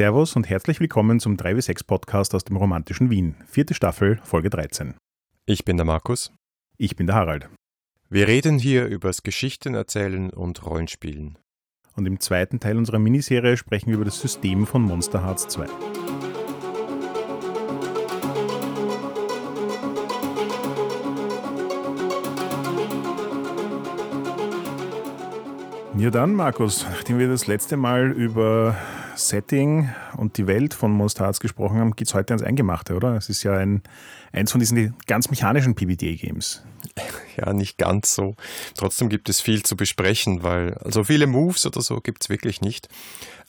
Servus und herzlich willkommen zum 3W6 Podcast aus dem romantischen Wien. Vierte Staffel, Folge 13. Ich bin der Markus. Ich bin der Harald. Wir reden hier übers Geschichten erzählen und Rollenspielen. Und im zweiten Teil unserer Miniserie sprechen wir über das System von Monster Hearts 2. Ja dann, Markus, nachdem wir das letzte Mal über Setting und die Welt von Monster Hearts gesprochen haben, geht es heute ans Eingemachte, oder? Es ist ja ein, eins von diesen ganz mechanischen PBTA-Games. Ja, nicht ganz so. Trotzdem gibt es viel zu besprechen, weil also viele Moves oder so gibt es wirklich nicht.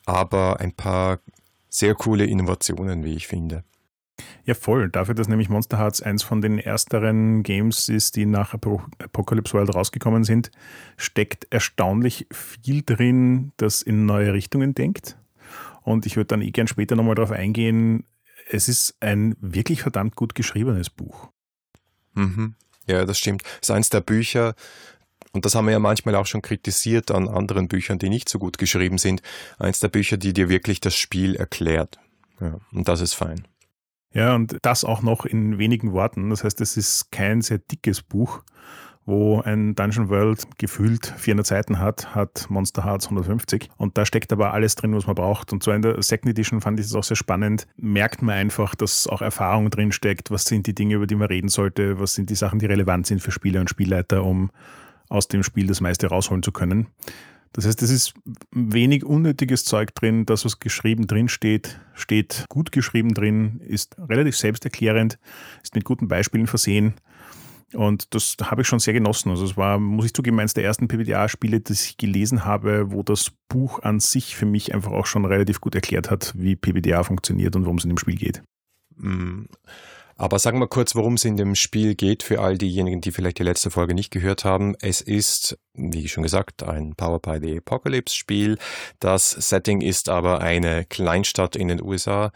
Aber ein paar sehr coole Innovationen, wie ich finde. Ja, voll. Dafür, dass nämlich Monster Hearts eins von den ersteren Games ist, die nach Apocalypse World rausgekommen sind, steckt erstaunlich viel drin, das in neue Richtungen denkt. Und ich würde dann eh gern später nochmal darauf eingehen. Es ist ein wirklich verdammt gut geschriebenes Buch. Mhm. Ja, das stimmt. Es ist eines der Bücher, und das haben wir ja manchmal auch schon kritisiert an anderen Büchern, die nicht so gut geschrieben sind. Eins der Bücher, die dir wirklich das Spiel erklärt. Ja, und das ist fein. Ja, und das auch noch in wenigen Worten. Das heißt, es ist kein sehr dickes Buch, wo ein Dungeon World gefühlt 400 Seiten hat, hat Monster Hearts 150. Und da steckt aber alles drin, was man braucht. Und zwar in der Second Edition fand ich es auch sehr spannend. Merkt man einfach, dass auch Erfahrung drin steckt. Was sind die Dinge, über die man reden sollte? Was sind die Sachen, die relevant sind für Spieler und Spielleiter, um aus dem Spiel das meiste rausholen zu können? Das heißt, es ist wenig unnötiges Zeug drin. Das, was geschrieben drin steht, steht gut geschrieben drin, ist relativ selbsterklärend, ist mit guten Beispielen versehen. Und das habe ich schon sehr genossen. Also es war, muss ich zugeben, eines der ersten PBTA-Spiele, das ich gelesen habe, wo das Buch an sich für mich einfach auch schon relativ gut erklärt hat, wie PBTA funktioniert und worum es in dem Spiel geht. Mm. Aber sagen wir kurz, worum es in dem Spiel geht für all diejenigen, die vielleicht die letzte Folge nicht gehört haben. Es ist, wie schon gesagt, ein Power by the Apocalypse Spiel. Das Setting ist aber eine Kleinstadt in den USA,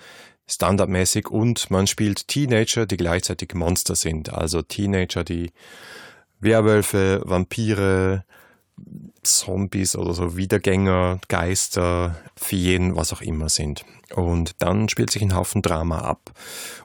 standardmäßig und man spielt Teenager, die gleichzeitig Monster sind. Also Teenager, die Werwölfe, Vampire, Zombies oder so Wiedergänger, Geister, Feen, was auch immer sind. Und dann spielt sich ein Haufen Drama ab.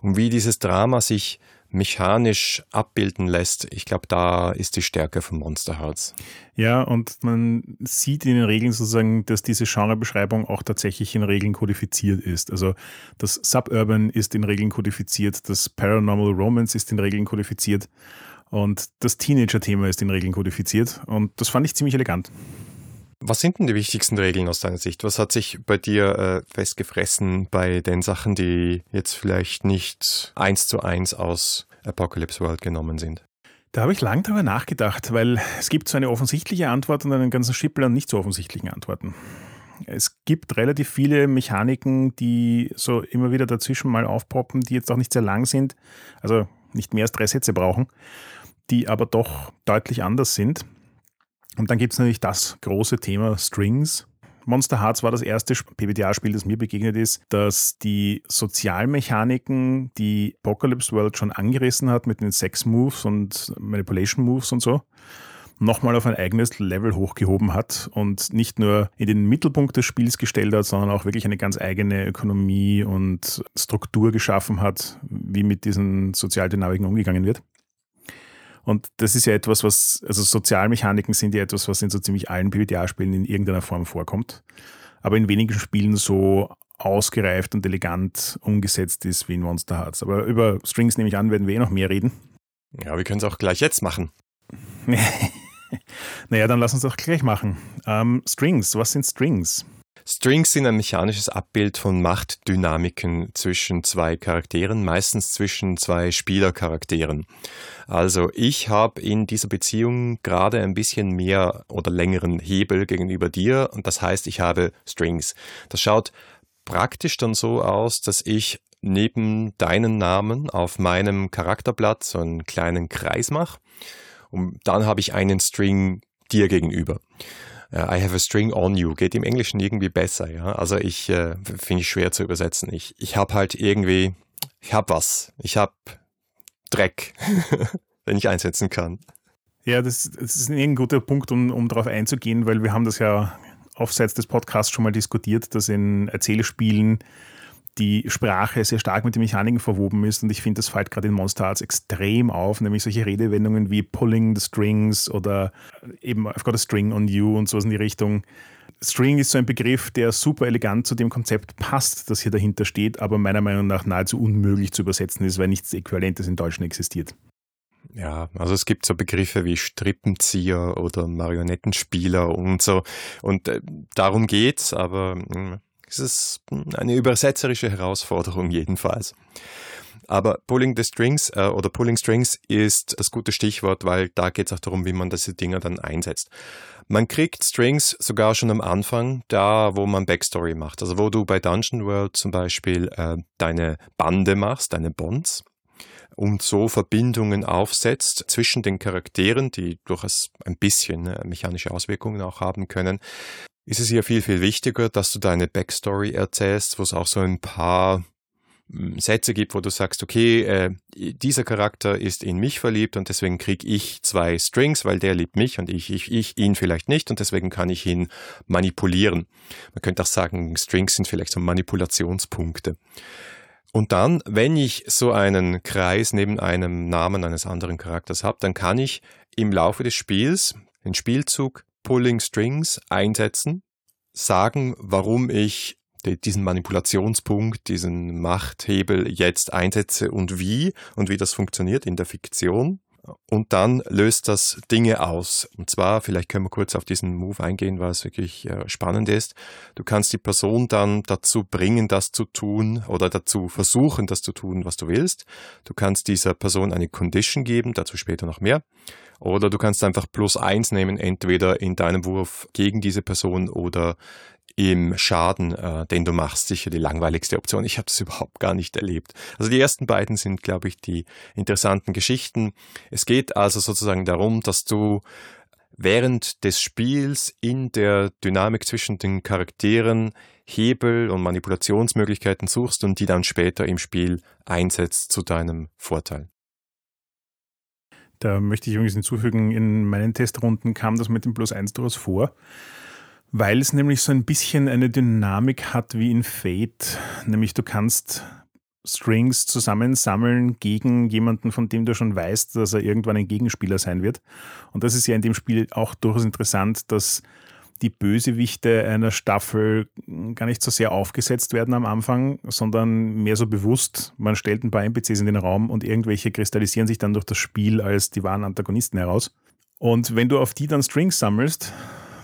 Und wie dieses Drama sich mechanisch abbilden lässt, ich glaube, da ist die Stärke von Monster Hearts. Ja, und man sieht in den Regeln sozusagen, dass diese Genrebeschreibung auch tatsächlich in Regeln kodifiziert ist. Also das Suburban ist in Regeln kodifiziert, das Paranormal Romance ist in Regeln kodifiziert und das Teenager-Thema ist in Regeln kodifiziert. Und das fand ich ziemlich elegant. Was sind denn die wichtigsten Regeln aus deiner Sicht? Was hat sich bei dir äh, festgefressen bei den Sachen, die jetzt vielleicht nicht eins zu eins aus Apocalypse World genommen sind? Da habe ich lang drüber nachgedacht, weil es gibt so eine offensichtliche Antwort und einen ganzen Schippel an nicht so offensichtlichen Antworten. Es gibt relativ viele Mechaniken, die so immer wieder dazwischen mal aufpoppen, die jetzt auch nicht sehr lang sind, also nicht mehr als drei Sätze brauchen, die aber doch deutlich anders sind. Und dann gibt es natürlich das große Thema Strings. Monster Hearts war das erste PBTA-Spiel, das mir begegnet ist, das die Sozialmechaniken, die Apocalypse World schon angerissen hat mit den Sex-Moves und Manipulation-Moves und so, nochmal auf ein eigenes Level hochgehoben hat und nicht nur in den Mittelpunkt des Spiels gestellt hat, sondern auch wirklich eine ganz eigene Ökonomie und Struktur geschaffen hat, wie mit diesen Sozialdynamiken umgegangen wird. Und das ist ja etwas, was, also Sozialmechaniken sind ja etwas, was in so ziemlich allen PBTA-Spielen in irgendeiner Form vorkommt, aber in wenigen Spielen so ausgereift und elegant umgesetzt ist wie in Monster Hearts. Aber über Strings nehme ich an, werden wir eh noch mehr reden. Ja, wir können es auch gleich jetzt machen. naja, dann lass uns doch gleich machen. Ähm, Strings, was sind Strings? Strings sind ein mechanisches Abbild von Machtdynamiken zwischen zwei Charakteren, meistens zwischen zwei Spielercharakteren. Also ich habe in dieser Beziehung gerade ein bisschen mehr oder längeren Hebel gegenüber dir und das heißt, ich habe Strings. Das schaut praktisch dann so aus, dass ich neben deinen Namen auf meinem Charakterblatt so einen kleinen Kreis mache und dann habe ich einen String dir gegenüber. I have a string on you geht im Englischen irgendwie besser, ja. Also ich äh, finde ich schwer zu übersetzen. Ich, ich habe halt irgendwie, ich habe was. Ich habe Dreck, wenn ich einsetzen kann. Ja, das, das ist ein guter Punkt, um, um darauf einzugehen, weil wir haben das ja offseits des Podcasts schon mal diskutiert, dass in Erzählspielen die Sprache sehr stark mit den Mechaniken verwoben ist und ich finde, das fällt gerade in Monster Arts extrem auf, nämlich solche Redewendungen wie pulling the strings oder eben I've got a string on you und sowas in die Richtung. String ist so ein Begriff, der super elegant zu dem Konzept passt, das hier dahinter steht, aber meiner Meinung nach nahezu unmöglich zu übersetzen ist, weil nichts Äquivalentes in Deutschen existiert. Ja, also es gibt so Begriffe wie Strippenzieher oder Marionettenspieler und so. Und äh, darum geht's, aber äh, es ist eine übersetzerische Herausforderung jedenfalls. Aber Pulling the Strings äh, oder Pulling Strings ist das gute Stichwort, weil da geht es auch darum, wie man diese Dinger dann einsetzt. Man kriegt Strings sogar schon am Anfang, da wo man Backstory macht. Also wo du bei Dungeon World zum Beispiel äh, deine Bande machst, deine Bonds und so Verbindungen aufsetzt zwischen den Charakteren, die durchaus ein bisschen äh, mechanische Auswirkungen auch haben können, ist es hier viel, viel wichtiger, dass du deine Backstory erzählst, wo es auch so ein paar hm, Sätze gibt, wo du sagst, okay, äh, dieser Charakter ist in mich verliebt und deswegen kriege ich zwei Strings, weil der liebt mich und ich, ich, ich ihn vielleicht nicht und deswegen kann ich ihn manipulieren. Man könnte auch sagen, Strings sind vielleicht so Manipulationspunkte. Und dann, wenn ich so einen Kreis neben einem Namen eines anderen Charakters habe, dann kann ich im Laufe des Spiels den Spielzug Pulling Strings einsetzen, sagen, warum ich diesen Manipulationspunkt, diesen Machthebel jetzt einsetze und wie und wie das funktioniert in der Fiktion und dann löst das Dinge aus. Und zwar, vielleicht können wir kurz auf diesen Move eingehen, weil es wirklich äh, spannend ist. Du kannst die Person dann dazu bringen, das zu tun oder dazu versuchen, das zu tun, was du willst. Du kannst dieser Person eine Condition geben, dazu später noch mehr. Oder du kannst einfach plus eins nehmen, entweder in deinem Wurf gegen diese Person oder im Schaden, äh, den du machst, sicher die langweiligste Option. Ich habe das überhaupt gar nicht erlebt. Also die ersten beiden sind, glaube ich, die interessanten Geschichten. Es geht also sozusagen darum, dass du während des Spiels in der Dynamik zwischen den Charakteren Hebel und Manipulationsmöglichkeiten suchst und die dann später im Spiel einsetzt zu deinem Vorteil. Da möchte ich übrigens hinzufügen, in meinen Testrunden kam das mit dem Plus 1 durchaus vor. Weil es nämlich so ein bisschen eine Dynamik hat wie in Fate. Nämlich du kannst Strings zusammensammeln gegen jemanden, von dem du schon weißt, dass er irgendwann ein Gegenspieler sein wird. Und das ist ja in dem Spiel auch durchaus interessant, dass die Bösewichte einer Staffel gar nicht so sehr aufgesetzt werden am Anfang, sondern mehr so bewusst. Man stellt ein paar NPCs in den Raum und irgendwelche kristallisieren sich dann durch das Spiel als die wahren Antagonisten heraus. Und wenn du auf die dann Strings sammelst,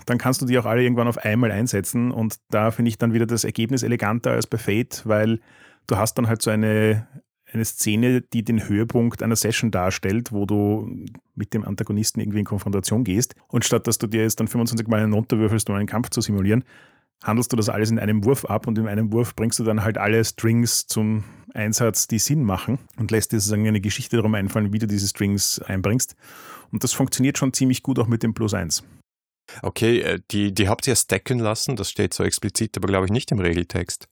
dann kannst du die auch alle irgendwann auf einmal einsetzen. Und da finde ich dann wieder das Ergebnis eleganter als bei Fate, weil du hast dann halt so eine, eine Szene, die den Höhepunkt einer Session darstellt, wo du mit dem Antagonisten irgendwie in Konfrontation gehst. Und statt dass du dir jetzt dann 25 Mal einen runterwürfelst, um einen Kampf zu simulieren, handelst du das alles in einem Wurf ab und in einem Wurf bringst du dann halt alle Strings zum Einsatz, die Sinn machen und lässt dir sozusagen eine Geschichte darum einfallen, wie du diese Strings einbringst. Und das funktioniert schon ziemlich gut auch mit dem Plus 1. Okay, äh, die, die habt ihr stacken lassen, das steht so explizit, aber glaube ich nicht im Regeltext.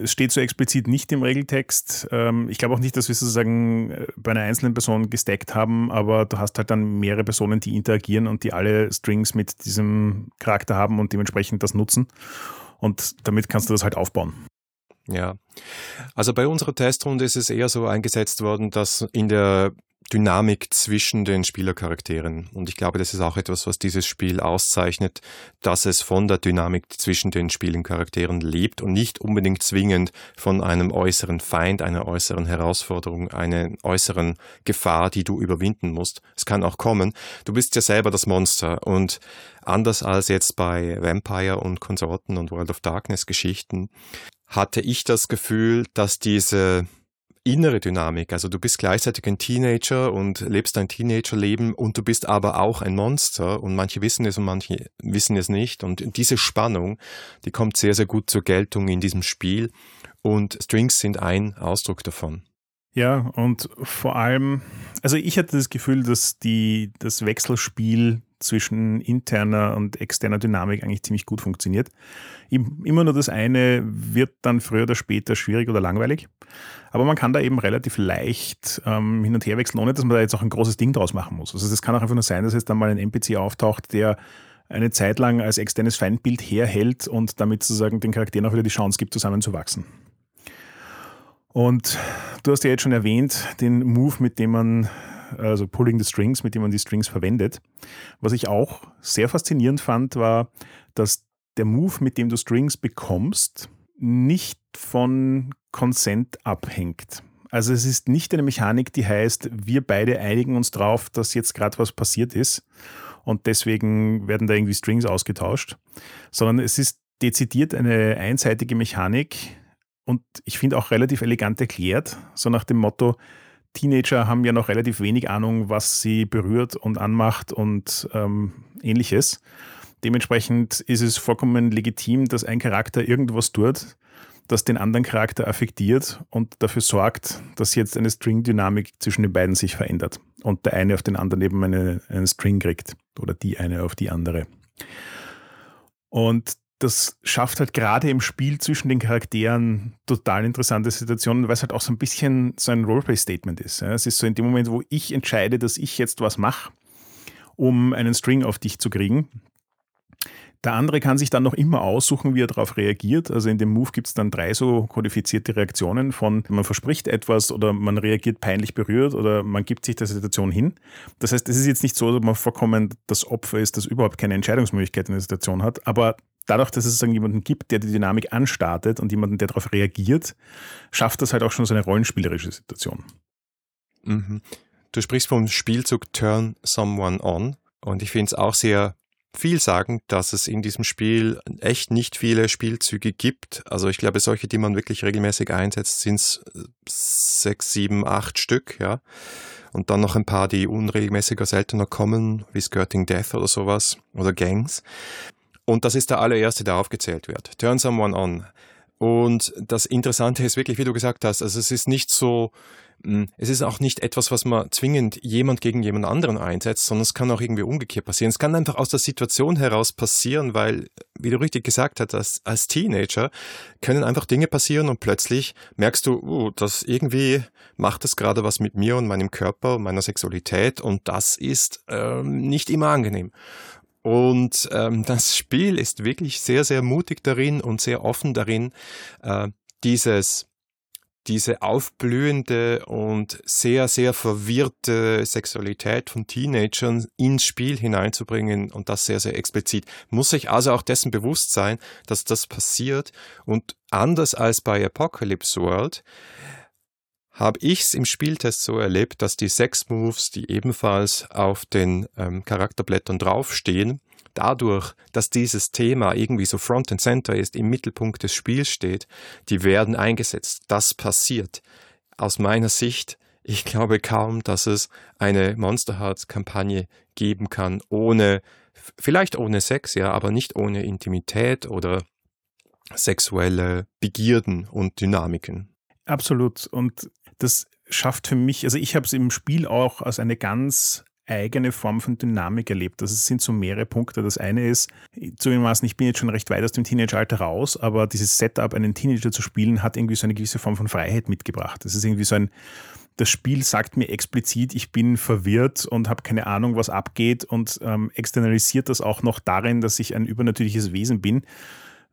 Es steht so explizit nicht im Regeltext. Ähm, ich glaube auch nicht, dass wir sozusagen äh, bei einer einzelnen Person gestackt haben, aber du hast halt dann mehrere Personen, die interagieren und die alle Strings mit diesem Charakter haben und dementsprechend das nutzen. Und damit kannst du das halt aufbauen. Ja, also bei unserer Testrunde ist es eher so eingesetzt worden, dass in der Dynamik zwischen den Spielercharakteren. Und ich glaube, das ist auch etwas, was dieses Spiel auszeichnet, dass es von der Dynamik zwischen den Spielencharakteren lebt und nicht unbedingt zwingend von einem äußeren Feind, einer äußeren Herausforderung, einer äußeren Gefahr, die du überwinden musst. Es kann auch kommen. Du bist ja selber das Monster und anders als jetzt bei Vampire und Konsorten und World of Darkness Geschichten hatte ich das Gefühl, dass diese innere Dynamik. Also du bist gleichzeitig ein Teenager und lebst dein Teenagerleben und du bist aber auch ein Monster und manche wissen es und manche wissen es nicht. Und diese Spannung, die kommt sehr, sehr gut zur Geltung in diesem Spiel und Strings sind ein Ausdruck davon. Ja, und vor allem, also ich hatte das Gefühl, dass die, das Wechselspiel zwischen interner und externer Dynamik eigentlich ziemlich gut funktioniert. Immer nur das eine wird dann früher oder später schwierig oder langweilig. Aber man kann da eben relativ leicht ähm, hin und her wechseln, ohne dass man da jetzt auch ein großes Ding draus machen muss. Also es kann auch einfach nur sein, dass jetzt dann mal ein NPC auftaucht, der eine Zeit lang als externes Feindbild herhält und damit sozusagen den Charakteren auch wieder die Chance gibt, zusammenzuwachsen. Und du hast ja jetzt schon erwähnt, den Move, mit dem man, also Pulling the Strings, mit dem man die Strings verwendet. Was ich auch sehr faszinierend fand, war, dass der Move, mit dem du Strings bekommst, nicht von Consent abhängt. Also es ist nicht eine Mechanik, die heißt, wir beide einigen uns drauf, dass jetzt gerade was passiert ist und deswegen werden da irgendwie Strings ausgetauscht, sondern es ist dezidiert eine einseitige Mechanik und ich finde auch relativ elegant erklärt, so nach dem Motto, Teenager haben ja noch relativ wenig Ahnung, was sie berührt und anmacht und ähm, ähnliches. Dementsprechend ist es vollkommen legitim, dass ein Charakter irgendwas tut, das den anderen Charakter affektiert und dafür sorgt, dass jetzt eine String-Dynamik zwischen den beiden sich verändert und der eine auf den anderen eben eine, einen String kriegt oder die eine auf die andere. Und das schafft halt gerade im Spiel zwischen den Charakteren total interessante Situationen, weil es halt auch so ein bisschen so ein Roleplay-Statement ist. Es ist so in dem Moment, wo ich entscheide, dass ich jetzt was mache, um einen String auf dich zu kriegen, der andere kann sich dann noch immer aussuchen, wie er darauf reagiert. Also in dem Move gibt es dann drei so kodifizierte Reaktionen von man verspricht etwas oder man reagiert peinlich berührt oder man gibt sich der Situation hin. Das heißt, es ist jetzt nicht so, dass man vollkommen das Opfer ist, das überhaupt keine Entscheidungsmöglichkeit in der Situation hat, aber dadurch, dass es sozusagen jemanden gibt, der die Dynamik anstartet und jemanden, der darauf reagiert, schafft das halt auch schon so eine rollenspielerische Situation. Mhm. Du sprichst vom Spielzug Turn Someone On und ich finde es auch sehr viel sagen, dass es in diesem Spiel echt nicht viele Spielzüge gibt. Also ich glaube, solche, die man wirklich regelmäßig einsetzt, sind es äh, sechs, sieben, acht Stück, ja. Und dann noch ein paar, die unregelmäßiger, seltener kommen, wie Skirting Death oder sowas oder Gangs. Und das ist der allererste, der aufgezählt wird. Turn someone on. Und das Interessante ist wirklich, wie du gesagt hast, also es ist nicht so, hm, es ist auch nicht etwas, was man zwingend jemand gegen jemand anderen einsetzt, sondern es kann auch irgendwie umgekehrt passieren. Es kann einfach aus der Situation heraus passieren, weil, wie du richtig gesagt hast, als, als Teenager können einfach Dinge passieren und plötzlich merkst du, uh, dass irgendwie macht es gerade was mit mir und meinem Körper und meiner Sexualität und das ist ähm, nicht immer angenehm. Und ähm, das Spiel ist wirklich sehr, sehr mutig darin und sehr offen darin, äh, dieses diese aufblühende und sehr, sehr verwirrte Sexualität von Teenagern ins Spiel hineinzubringen und das sehr, sehr explizit. Muss sich also auch dessen bewusst sein, dass das passiert und anders als bei Apocalypse World habe ich es im Spieltest so erlebt, dass die sechs Moves, die ebenfalls auf den ähm, Charakterblättern draufstehen, dadurch, dass dieses Thema irgendwie so Front and Center ist, im Mittelpunkt des Spiels steht, die werden eingesetzt. Das passiert. Aus meiner Sicht, ich glaube kaum, dass es eine Monster Hearts Kampagne geben kann, ohne, vielleicht ohne Sex, ja, aber nicht ohne Intimität oder sexuelle Begierden und Dynamiken. Absolut. Und das schafft für mich, also ich habe es im Spiel auch als eine ganz eigene Form von Dynamik erlebt. Also es sind so mehrere Punkte. Das eine ist, zugegebenermaßen, ich bin jetzt schon recht weit aus dem Teenageralter raus, aber dieses Setup, einen Teenager zu spielen, hat irgendwie so eine gewisse Form von Freiheit mitgebracht. Das ist irgendwie so ein, das Spiel sagt mir explizit, ich bin verwirrt und habe keine Ahnung, was abgeht und ähm, externalisiert das auch noch darin, dass ich ein übernatürliches Wesen bin.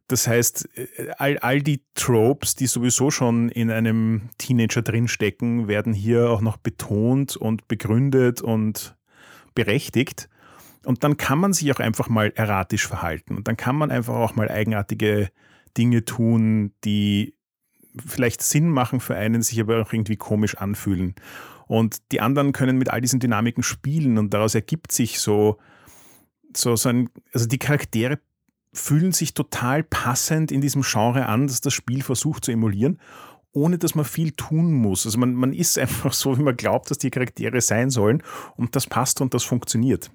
Das heißt, äh, all, all die Tropes, die sowieso schon in einem Teenager drinstecken, werden hier auch noch betont und begründet und berechtigt. Und dann kann man sich auch einfach mal erratisch verhalten. Und dann kann man einfach auch mal eigenartige Dinge tun, die vielleicht Sinn machen für einen, sich aber auch irgendwie komisch anfühlen. Und die anderen können mit all diesen Dynamiken spielen und daraus ergibt sich so, so, so ein, also die Charaktere fühlen sich total passend in diesem Genre an, das das Spiel versucht zu emulieren, ohne dass man viel tun muss. Also man, man ist einfach so, wie man glaubt, dass die Charaktere sein sollen und das passt und das funktioniert.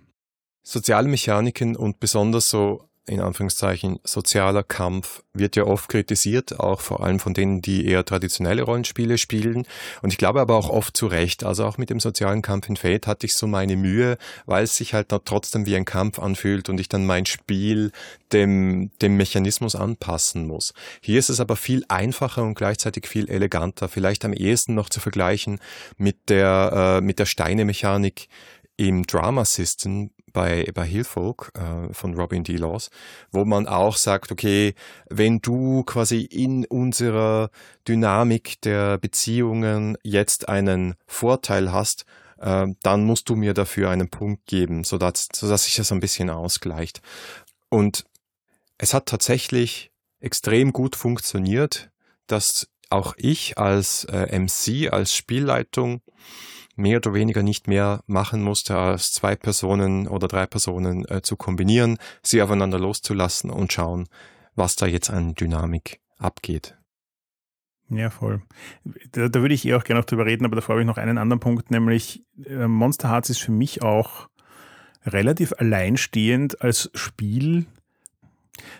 Soziale Mechaniken und besonders so in Anführungszeichen sozialer Kampf wird ja oft kritisiert, auch vor allem von denen, die eher traditionelle Rollenspiele spielen. Und ich glaube aber auch oft zu Recht. Also auch mit dem sozialen Kampf in Fate hatte ich so meine Mühe, weil es sich halt trotzdem wie ein Kampf anfühlt und ich dann mein Spiel dem, dem Mechanismus anpassen muss. Hier ist es aber viel einfacher und gleichzeitig viel eleganter. Vielleicht am ehesten noch zu vergleichen mit der, äh, mit der Steine-Mechanik im Drama System, bei, bei Hillfolk äh, von Robin D. Laws, wo man auch sagt, okay, wenn du quasi in unserer Dynamik der Beziehungen jetzt einen Vorteil hast, äh, dann musst du mir dafür einen Punkt geben, sodass, sodass sich das ein bisschen ausgleicht. Und es hat tatsächlich extrem gut funktioniert, dass auch ich als äh, MC, als Spielleitung mehr oder weniger nicht mehr machen musste, als zwei Personen oder drei Personen äh, zu kombinieren, sie aufeinander loszulassen und schauen, was da jetzt an Dynamik abgeht. Ja, voll. Da, da würde ich eh auch gerne noch drüber reden, aber davor habe ich noch einen anderen Punkt, nämlich äh, Monster Hearts ist für mich auch relativ alleinstehend als Spiel,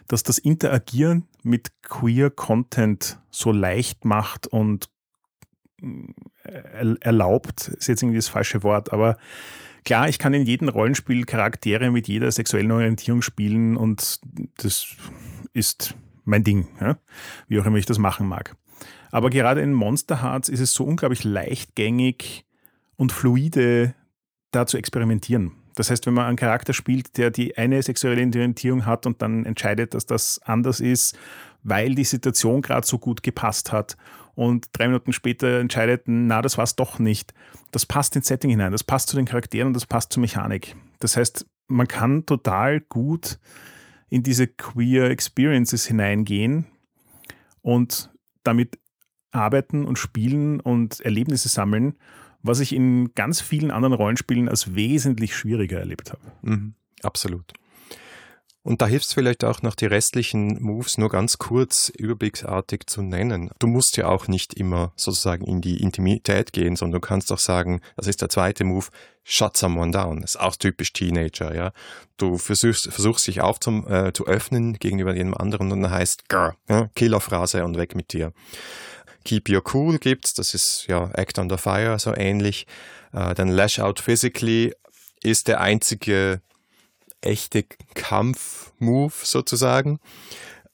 dass das Interagieren mit queer Content so leicht macht und erlaubt, ist jetzt irgendwie das falsche Wort, aber klar, ich kann in jedem Rollenspiel Charaktere mit jeder sexuellen Orientierung spielen und das ist mein Ding, ja? wie auch immer ich das machen mag. Aber gerade in Monster Hearts ist es so unglaublich leichtgängig und fluide, da zu experimentieren. Das heißt, wenn man einen Charakter spielt, der die eine sexuelle Orientierung hat und dann entscheidet, dass das anders ist, weil die Situation gerade so gut gepasst hat und drei Minuten später entscheidet, na, das war es doch nicht. Das passt ins Setting hinein, das passt zu den Charakteren und das passt zur Mechanik. Das heißt, man kann total gut in diese queer Experiences hineingehen und damit arbeiten und spielen und Erlebnisse sammeln, was ich in ganz vielen anderen Rollenspielen als wesentlich schwieriger erlebt habe. Mhm, absolut. Und da hilft es vielleicht auch noch die restlichen Moves nur ganz kurz überblicksartig zu nennen. Du musst ja auch nicht immer sozusagen in die Intimität gehen, sondern du kannst auch sagen, das ist der zweite Move, shut someone down. Das ist auch typisch Teenager, ja. Du versuchst, versuchst dich auf äh, zu öffnen gegenüber jedem anderen und dann heißt Grr, ja, Killerphrase und weg mit dir. Keep Your Cool gibt's, das ist ja Act Under Fire, so ähnlich. Äh, dann Lash Out Physically ist der einzige echte Kampf-Move sozusagen.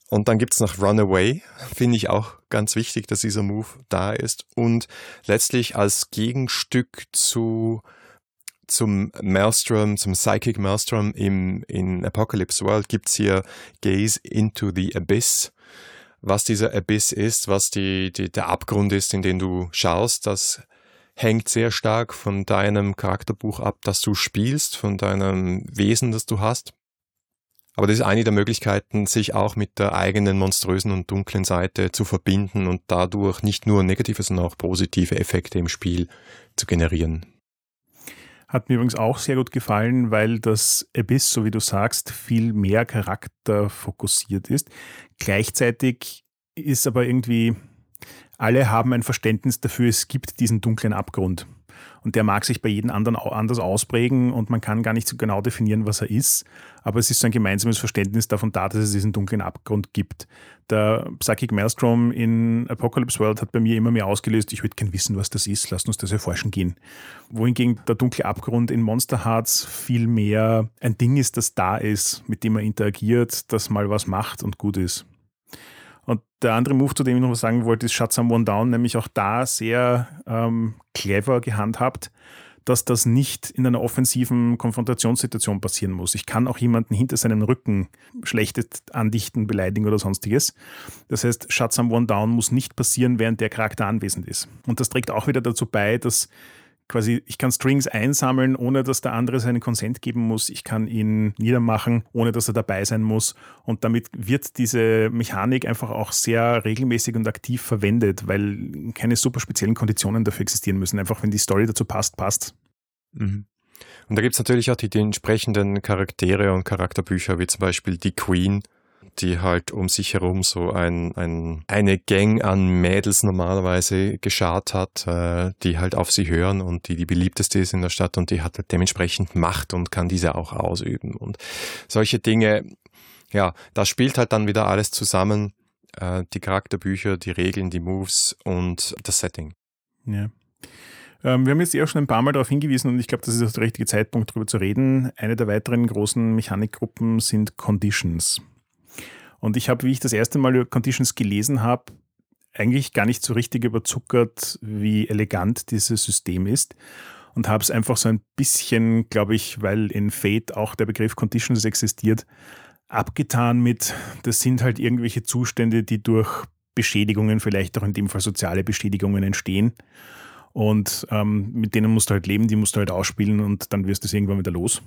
Und dann gibt's noch Runaway, finde ich auch ganz wichtig, dass dieser Move da ist. Und letztlich als Gegenstück zu zum Maelstrom, zum Psychic Maelstrom im, in Apocalypse World gibt's hier Gaze into the Abyss. Was dieser Abyss ist, was die, die, der Abgrund ist, in den du schaust, das hängt sehr stark von deinem Charakterbuch ab, das du spielst, von deinem Wesen, das du hast. Aber das ist eine der Möglichkeiten, sich auch mit der eigenen monströsen und dunklen Seite zu verbinden und dadurch nicht nur negative, sondern auch positive Effekte im Spiel zu generieren. Hat mir übrigens auch sehr gut gefallen, weil das Abyss, so wie du sagst, viel mehr Charakter fokussiert ist. Gleichzeitig ist aber irgendwie alle haben ein Verständnis dafür, es gibt diesen dunklen Abgrund. Und der mag sich bei jedem anderen anders ausprägen und man kann gar nicht so genau definieren, was er ist. Aber es ist so ein gemeinsames Verständnis davon da, dass es diesen dunklen Abgrund gibt. Der Psychic Maelstrom in Apocalypse World hat bei mir immer mehr ausgelöst, ich würde gern wissen, was das ist, lasst uns das erforschen gehen. Wohingegen der dunkle Abgrund in Monster Hearts viel mehr ein Ding ist, das da ist, mit dem man interagiert, das mal was macht und gut ist. Und der andere Move, zu dem ich noch was sagen wollte, ist Shut Someone Down, nämlich auch da sehr ähm, clever gehandhabt, dass das nicht in einer offensiven Konfrontationssituation passieren muss. Ich kann auch jemanden hinter seinem Rücken schlechtes andichten, beleidigen oder sonstiges. Das heißt, Shut Someone Down muss nicht passieren, während der Charakter anwesend ist. Und das trägt auch wieder dazu bei, dass quasi, ich kann Strings einsammeln, ohne dass der andere seinen Konsent geben muss. Ich kann ihn niedermachen, ohne dass er dabei sein muss. Und damit wird diese Mechanik einfach auch sehr regelmäßig und aktiv verwendet, weil keine super speziellen Konditionen dafür existieren müssen. Einfach, wenn die Story dazu passt, passt. Mhm. Und da gibt es natürlich auch die, die entsprechenden Charaktere und Charakterbücher, wie zum Beispiel die Queen, die halt um sich herum so ein, ein, eine Gang an Mädels normalerweise geschart hat, äh, die halt auf sie hören und die die beliebteste ist in der Stadt und die hat halt dementsprechend Macht und kann diese auch ausüben. Und solche Dinge, ja, da spielt halt dann wieder alles zusammen, äh, die Charakterbücher, die Regeln, die Moves und das Setting. Ja. Ähm, wir haben jetzt eh schon ein paar Mal darauf hingewiesen und ich glaube, das ist auch der richtige Zeitpunkt, darüber zu reden. Eine der weiteren großen Mechanikgruppen sind Conditions. Und ich habe, wie ich das erste Mal über Conditions gelesen habe, eigentlich gar nicht so richtig überzuckert, wie elegant dieses System ist. und habe es einfach so ein bisschen, glaube ich, weil in Fate auch der Begriff Conditions existiert, abgetan mit, das sind halt irgendwelche Zustände, die durch Beschädigungen, vielleicht auch in dem Fall soziale Beschädigungen entstehen. Und ähm, mit denen musst du halt leben, die musst du halt ausspielen und dann wirst du es irgendwann wieder los.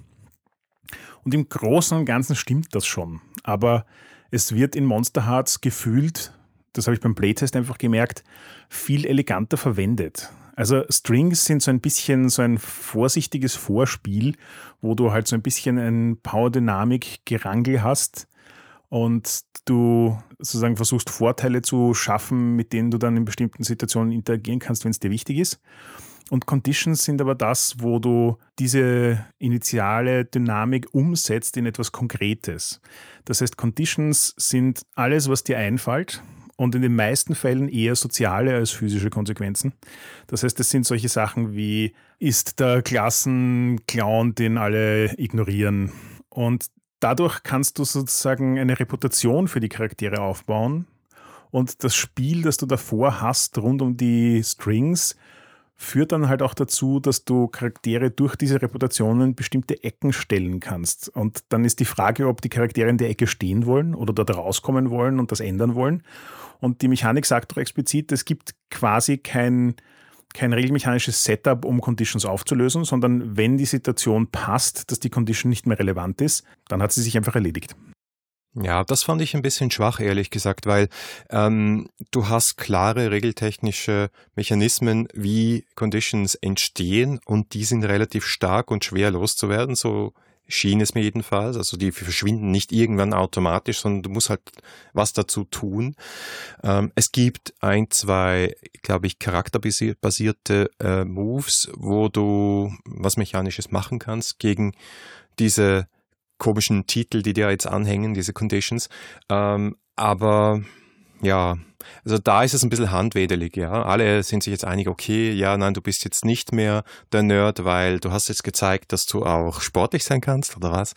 Und im Großen und Ganzen stimmt das schon. Aber es wird in Monster Hearts gefühlt, das habe ich beim Playtest einfach gemerkt, viel eleganter verwendet. Also Strings sind so ein bisschen so ein vorsichtiges Vorspiel, wo du halt so ein bisschen ein Power-Dynamik-Gerangel hast und du sozusagen versuchst Vorteile zu schaffen, mit denen du dann in bestimmten Situationen interagieren kannst, wenn es dir wichtig ist. Und Conditions sind aber das, wo du diese initiale Dynamik umsetzt in etwas Konkretes. Das heißt, Conditions sind alles, was dir einfällt und in den meisten Fällen eher soziale als physische Konsequenzen. Das heißt, es sind solche Sachen wie, ist der Klassenclown, den alle ignorieren? Und dadurch kannst du sozusagen eine Reputation für die Charaktere aufbauen. Und das Spiel, das du davor hast, rund um die Strings, führt dann halt auch dazu, dass du Charaktere durch diese Reputationen bestimmte Ecken stellen kannst. Und dann ist die Frage, ob die Charaktere in der Ecke stehen wollen oder dort rauskommen wollen und das ändern wollen. Und die Mechanik sagt doch explizit, es gibt quasi kein, kein regelmechanisches Setup, um Conditions aufzulösen, sondern wenn die Situation passt, dass die Condition nicht mehr relevant ist, dann hat sie sich einfach erledigt. Ja, das fand ich ein bisschen schwach, ehrlich gesagt, weil ähm, du hast klare regeltechnische Mechanismen, wie Conditions entstehen und die sind relativ stark und schwer loszuwerden, so schien es mir jedenfalls. Also die verschwinden nicht irgendwann automatisch, sondern du musst halt was dazu tun. Ähm, es gibt ein, zwei, glaube ich, charakterbasierte äh, Moves, wo du was Mechanisches machen kannst gegen diese komischen Titel, die dir jetzt anhängen, diese Conditions. Ähm, aber ja, also da ist es ein bisschen handwedelig, ja. Alle sind sich jetzt einig, okay, ja, nein, du bist jetzt nicht mehr der Nerd, weil du hast jetzt gezeigt, dass du auch sportlich sein kannst, oder was?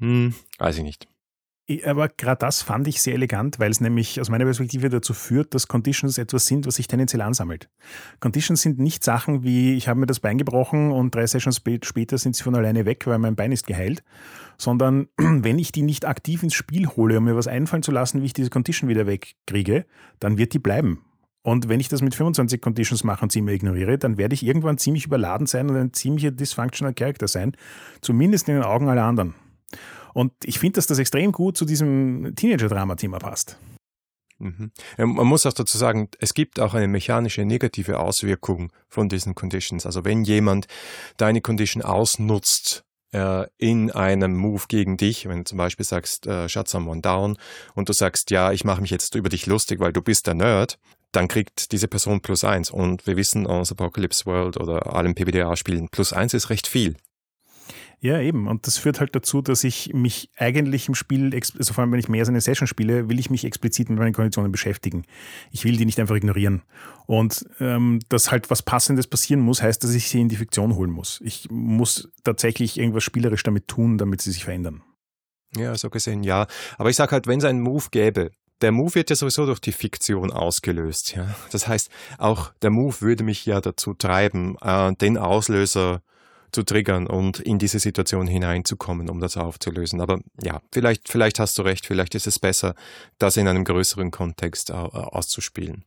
Hm, weiß ich nicht. Aber gerade das fand ich sehr elegant, weil es nämlich aus meiner Perspektive dazu führt, dass Conditions etwas sind, was sich tendenziell ansammelt. Conditions sind nicht Sachen wie, ich habe mir das Bein gebrochen und drei Sessions später sind sie von alleine weg, weil mein Bein ist geheilt, sondern wenn ich die nicht aktiv ins Spiel hole, um mir was einfallen zu lassen, wie ich diese Condition wieder wegkriege, dann wird die bleiben. Und wenn ich das mit 25 Conditions mache und sie immer ignoriere, dann werde ich irgendwann ziemlich überladen sein und ein ziemlicher dysfunctional Character sein, zumindest in den Augen aller anderen. Und ich finde, dass das extrem gut zu diesem Teenager-Drama-Thema passt. Mhm. Man muss auch dazu sagen, es gibt auch eine mechanische negative Auswirkung von diesen Conditions. Also wenn jemand deine Condition ausnutzt äh, in einem Move gegen dich, wenn du zum Beispiel sagst, äh, shut someone down und du sagst, ja, ich mache mich jetzt über dich lustig, weil du bist der Nerd, dann kriegt diese Person plus eins. Und wir wissen aus Apocalypse World oder allen PBDA-Spielen, plus eins ist recht viel. Ja, eben. Und das führt halt dazu, dass ich mich eigentlich im Spiel, also vor allem wenn ich mehr als eine Session spiele, will ich mich explizit mit meinen Konditionen beschäftigen. Ich will die nicht einfach ignorieren. Und ähm, dass halt was Passendes passieren muss, heißt, dass ich sie in die Fiktion holen muss. Ich muss tatsächlich irgendwas spielerisch damit tun, damit sie sich verändern. Ja, so gesehen, ja. Aber ich sage halt, wenn es einen Move gäbe, der Move wird ja sowieso durch die Fiktion ausgelöst. Ja? Das heißt, auch der Move würde mich ja dazu treiben, äh, den Auslöser zu triggern und in diese Situation hineinzukommen, um das aufzulösen. Aber ja, vielleicht, vielleicht hast du recht, vielleicht ist es besser, das in einem größeren Kontext auszuspielen.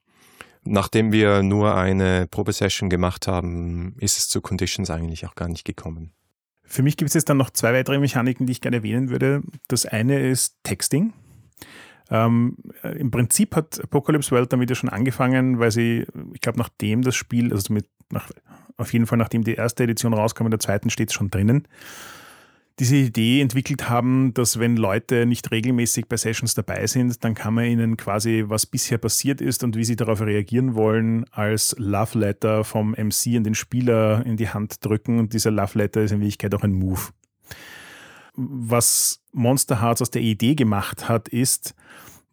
Nachdem wir nur eine Probesession gemacht haben, ist es zu Conditions eigentlich auch gar nicht gekommen. Für mich gibt es jetzt dann noch zwei weitere Mechaniken, die ich gerne erwähnen würde. Das eine ist Texting. Ähm, Im Prinzip hat Apocalypse World damit ja schon angefangen, weil sie, ich glaube, nachdem das Spiel, also mit, nach, auf jeden Fall nachdem die erste Edition rauskam, in der zweiten steht es schon drinnen, diese Idee entwickelt haben, dass wenn Leute nicht regelmäßig bei Sessions dabei sind, dann kann man ihnen quasi, was bisher passiert ist und wie sie darauf reagieren wollen, als Love Letter vom MC an den Spieler in die Hand drücken. Und dieser Love Letter ist in Wirklichkeit auch ein Move. Was Monster Hearts aus der Idee gemacht hat, ist,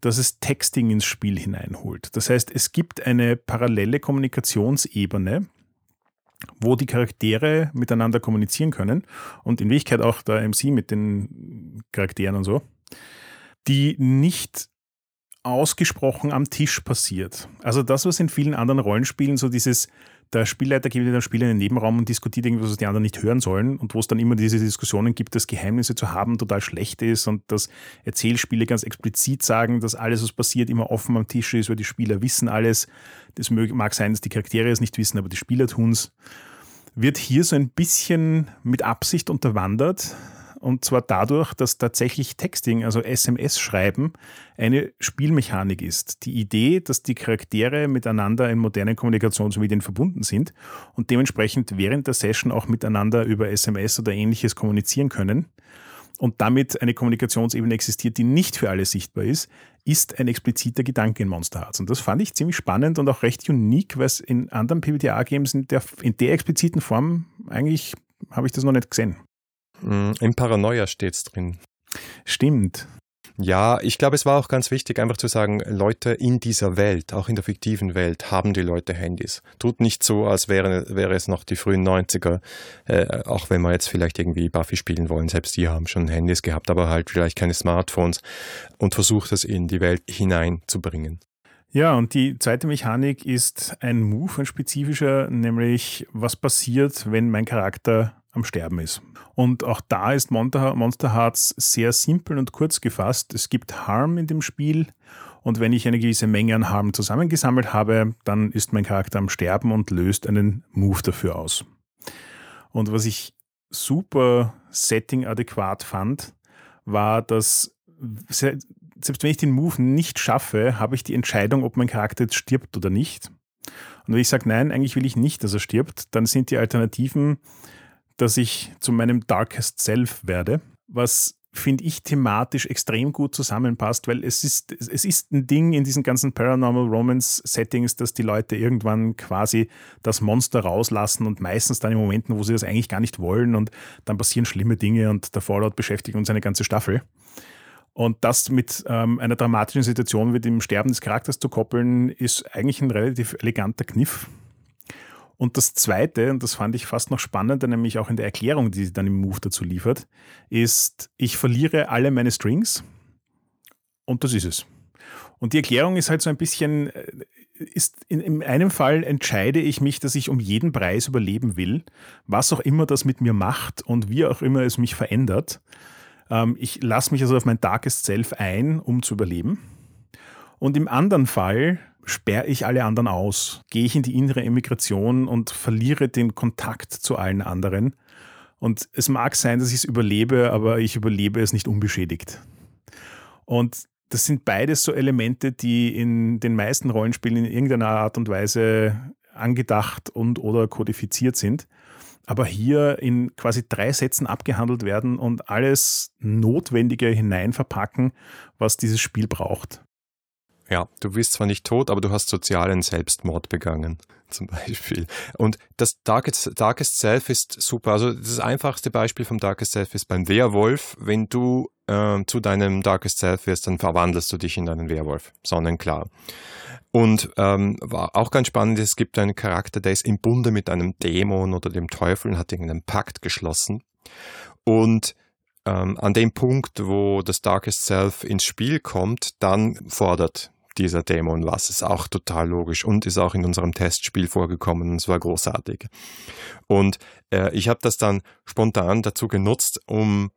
dass es Texting ins Spiel hineinholt. Das heißt, es gibt eine parallele Kommunikationsebene, wo die Charaktere miteinander kommunizieren können und in Wirklichkeit auch der MC mit den Charakteren und so, die nicht ausgesprochen am Tisch passiert. Also das, was in vielen anderen Rollenspielen so dieses der Spielleiter geht in den Spieler in den Nebenraum und diskutiert irgendwas, was die anderen nicht hören sollen und wo es dann immer diese Diskussionen gibt, dass Geheimnisse zu haben total schlecht ist und dass Erzählspiele ganz explizit sagen, dass alles, was passiert, immer offen am Tisch ist, weil die Spieler wissen alles. Das mag sein, dass die Charaktere es nicht wissen, aber die Spieler tun es. Wird hier so ein bisschen mit Absicht unterwandert, und zwar dadurch, dass tatsächlich Texting, also SMS-Schreiben, eine Spielmechanik ist. Die Idee, dass die Charaktere miteinander in modernen Kommunikationsmedien verbunden sind und dementsprechend während der Session auch miteinander über SMS oder ähnliches kommunizieren können und damit eine Kommunikationsebene existiert, die nicht für alle sichtbar ist, ist ein expliziter Gedanke in Monster Hearts. Und das fand ich ziemlich spannend und auch recht unique, weil es in anderen PBTA-Games in der, in der expliziten Form eigentlich habe ich das noch nicht gesehen. Mm, Im Paranoia steht es drin. Stimmt. Ja, ich glaube, es war auch ganz wichtig, einfach zu sagen, Leute in dieser Welt, auch in der fiktiven Welt, haben die Leute Handys. Tut nicht so, als wäre, wäre es noch die frühen 90er, äh, auch wenn wir jetzt vielleicht irgendwie Buffy spielen wollen. Selbst die haben schon Handys gehabt, aber halt vielleicht keine Smartphones und versucht es in die Welt hineinzubringen. Ja, und die zweite Mechanik ist ein Move, ein spezifischer, nämlich was passiert, wenn mein Charakter am Sterben ist. Und auch da ist Monster Hearts sehr simpel und kurz gefasst. Es gibt Harm in dem Spiel und wenn ich eine gewisse Menge an Harm zusammengesammelt habe, dann ist mein Charakter am Sterben und löst einen Move dafür aus. Und was ich super setting-adäquat fand, war, dass selbst wenn ich den Move nicht schaffe, habe ich die Entscheidung, ob mein Charakter jetzt stirbt oder nicht. Und wenn ich sage, nein, eigentlich will ich nicht, dass er stirbt, dann sind die Alternativen dass ich zu meinem Darkest Self werde, was finde ich thematisch extrem gut zusammenpasst, weil es ist, es ist ein Ding in diesen ganzen Paranormal Romance Settings, dass die Leute irgendwann quasi das Monster rauslassen und meistens dann in Momenten, wo sie das eigentlich gar nicht wollen und dann passieren schlimme Dinge und der Fallout beschäftigt uns eine ganze Staffel. Und das mit ähm, einer dramatischen Situation wie dem Sterben des Charakters zu koppeln, ist eigentlich ein relativ eleganter Kniff. Und das Zweite, und das fand ich fast noch spannender, nämlich auch in der Erklärung, die sie dann im Move dazu liefert, ist, ich verliere alle meine Strings und das ist es. Und die Erklärung ist halt so ein bisschen, äh, ist in, in einem Fall entscheide ich mich, dass ich um jeden Preis überleben will, was auch immer das mit mir macht und wie auch immer es mich verändert. Ähm, ich lasse mich also auf mein Darkest Self ein, um zu überleben. Und im anderen Fall sperre ich alle anderen aus, gehe ich in die innere Emigration und verliere den Kontakt zu allen anderen. Und es mag sein, dass ich es überlebe, aber ich überlebe es nicht unbeschädigt. Und das sind beides so Elemente, die in den meisten Rollenspielen in irgendeiner Art und Weise angedacht und oder kodifiziert sind, aber hier in quasi drei Sätzen abgehandelt werden und alles Notwendige hineinverpacken, was dieses Spiel braucht. Ja, du bist zwar nicht tot, aber du hast sozialen Selbstmord begangen, zum Beispiel. Und das Darkest, Darkest Self ist super. Also das einfachste Beispiel vom Darkest Self ist beim Werwolf. Wenn du äh, zu deinem Darkest Self wirst, dann verwandelst du dich in einen Werwolf. Sonnenklar. Und ähm, war auch ganz spannend, es gibt einen Charakter, der ist im Bunde mit einem Dämon oder dem Teufel und hat irgendeinen Pakt geschlossen. Und ähm, an dem Punkt, wo das Darkest Self ins Spiel kommt, dann fordert dieser Dämon was. Ist auch total logisch und ist auch in unserem Testspiel vorgekommen und es war großartig. Und äh, ich habe das dann spontan dazu genutzt, um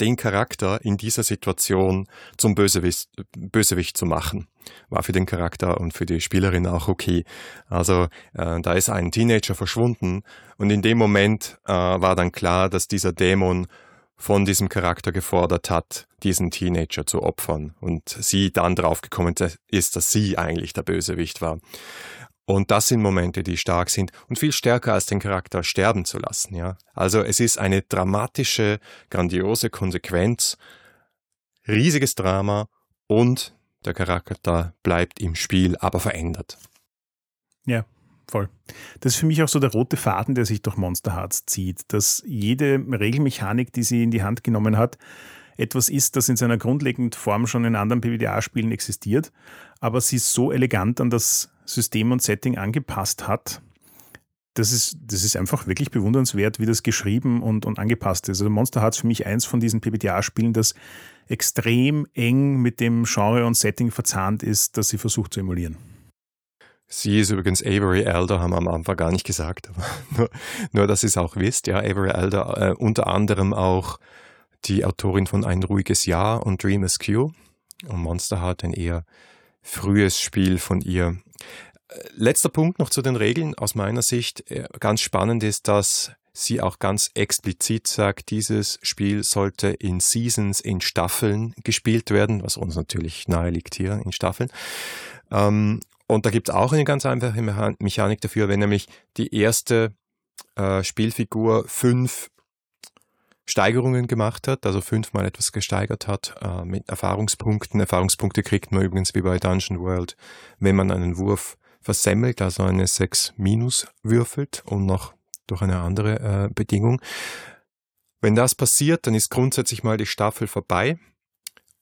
den Charakter in dieser Situation zum Bösewicht, Bösewicht zu machen. War für den Charakter und für die Spielerin auch okay. Also äh, da ist ein Teenager verschwunden und in dem Moment äh, war dann klar, dass dieser Dämon von diesem Charakter gefordert hat, diesen Teenager zu opfern und sie dann draufgekommen ist, dass sie eigentlich der Bösewicht war. Und das sind Momente, die stark sind und viel stärker als den Charakter sterben zu lassen, ja. Also es ist eine dramatische, grandiose Konsequenz, riesiges Drama und der Charakter bleibt im Spiel, aber verändert. Ja, Voll. Das ist für mich auch so der rote Faden, der sich durch Monster Hearts zieht, dass jede Regelmechanik, die sie in die Hand genommen hat, etwas ist, das in seiner grundlegenden Form schon in anderen PBTA-Spielen existiert, aber sie so elegant an das System und Setting angepasst hat, das ist, das ist einfach wirklich bewundernswert, wie das geschrieben und, und angepasst ist. Also Monster Hearts für mich eins von diesen PBTA-Spielen, das extrem eng mit dem Genre und Setting verzahnt ist, das sie versucht zu emulieren. Sie ist übrigens Avery Elder, haben wir am Anfang gar nicht gesagt, aber nur, nur dass ihr es auch wisst. Ja, Avery Elder, äh, unter anderem auch die Autorin von Ein ruhiges Jahr und Dream Askew. Und Monster hat ein eher frühes Spiel von ihr. Äh, letzter Punkt noch zu den Regeln aus meiner Sicht. Äh, ganz spannend ist, dass sie auch ganz explizit sagt, dieses Spiel sollte in Seasons, in Staffeln gespielt werden, was uns natürlich nahe liegt hier in Staffeln. Ähm, und da gibt es auch eine ganz einfache Mechanik dafür, wenn nämlich die erste äh, Spielfigur fünf Steigerungen gemacht hat, also fünfmal etwas gesteigert hat äh, mit Erfahrungspunkten. Erfahrungspunkte kriegt man übrigens wie bei Dungeon World, wenn man einen Wurf versemmelt, also eine 6 minus würfelt und noch durch eine andere äh, Bedingung. Wenn das passiert, dann ist grundsätzlich mal die Staffel vorbei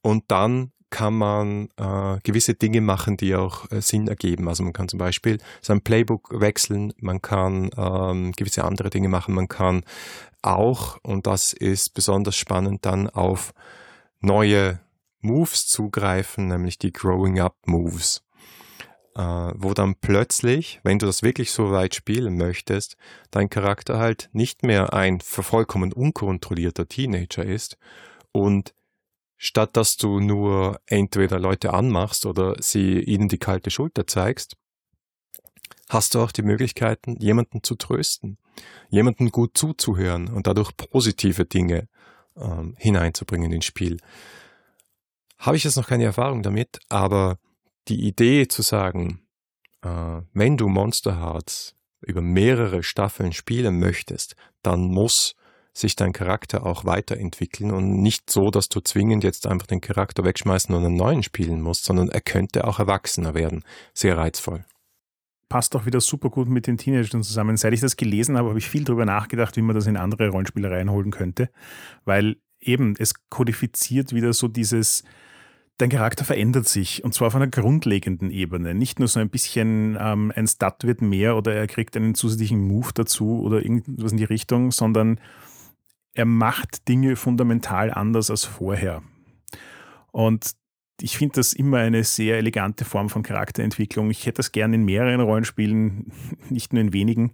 und dann kann man äh, gewisse Dinge machen, die auch äh, Sinn ergeben. Also man kann zum Beispiel sein Playbook wechseln, man kann ähm, gewisse andere Dinge machen, man kann auch, und das ist besonders spannend, dann auf neue Moves zugreifen, nämlich die Growing Up Moves. Äh, wo dann plötzlich, wenn du das wirklich so weit spielen möchtest, dein Charakter halt nicht mehr ein vollkommen unkontrollierter Teenager ist und statt dass du nur entweder Leute anmachst oder sie ihnen die kalte Schulter zeigst, hast du auch die Möglichkeiten, jemanden zu trösten, jemanden gut zuzuhören und dadurch positive Dinge ähm, hineinzubringen ins Spiel. Habe ich jetzt noch keine Erfahrung damit, aber die Idee zu sagen, äh, wenn du Monster Hearts über mehrere Staffeln spielen möchtest, dann muss sich dein Charakter auch weiterentwickeln und nicht so, dass du zwingend jetzt einfach den Charakter wegschmeißen und einen neuen spielen musst, sondern er könnte auch erwachsener werden. Sehr reizvoll. Passt auch wieder super gut mit den Teenagern zusammen. Seit ich das gelesen habe, habe ich viel darüber nachgedacht, wie man das in andere Rollenspiele reinholen könnte, weil eben es kodifiziert wieder so dieses, dein Charakter verändert sich und zwar auf einer grundlegenden Ebene. Nicht nur so ein bisschen ähm, ein Stat wird mehr oder er kriegt einen zusätzlichen Move dazu oder irgendwas in die Richtung, sondern er macht Dinge fundamental anders als vorher. Und ich finde das immer eine sehr elegante Form von Charakterentwicklung. Ich hätte das gerne in mehreren Rollenspielen, nicht nur in wenigen.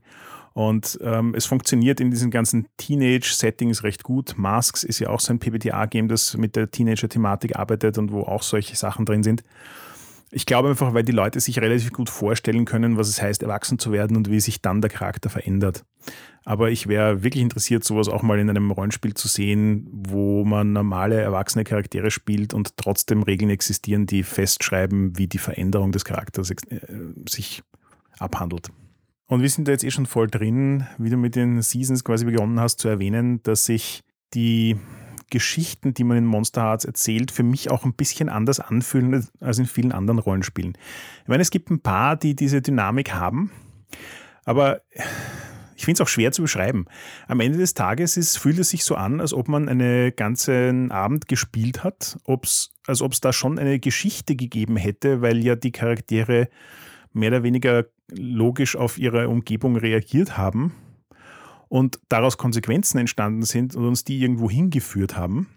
Und ähm, es funktioniert in diesen ganzen Teenage-Settings recht gut. Masks ist ja auch so ein PBTA-Game, das mit der Teenager-Thematik arbeitet und wo auch solche Sachen drin sind. Ich glaube einfach, weil die Leute sich relativ gut vorstellen können, was es heißt, erwachsen zu werden und wie sich dann der Charakter verändert. Aber ich wäre wirklich interessiert, sowas auch mal in einem Rollenspiel zu sehen, wo man normale erwachsene Charaktere spielt und trotzdem Regeln existieren, die festschreiben, wie die Veränderung des Charakters äh, sich abhandelt. Und wir sind da jetzt eh schon voll drin, wie du mit den Seasons quasi begonnen hast zu erwähnen, dass sich die Geschichten, die man in Monster Hearts erzählt, für mich auch ein bisschen anders anfühlen als in vielen anderen Rollenspielen. Ich meine, es gibt ein paar, die diese Dynamik haben, aber ich finde es auch schwer zu beschreiben. Am Ende des Tages ist, fühlt es sich so an, als ob man einen ganzen Abend gespielt hat, ob's, als ob es da schon eine Geschichte gegeben hätte, weil ja die Charaktere mehr oder weniger logisch auf ihre Umgebung reagiert haben und daraus Konsequenzen entstanden sind und uns die irgendwo hingeführt haben.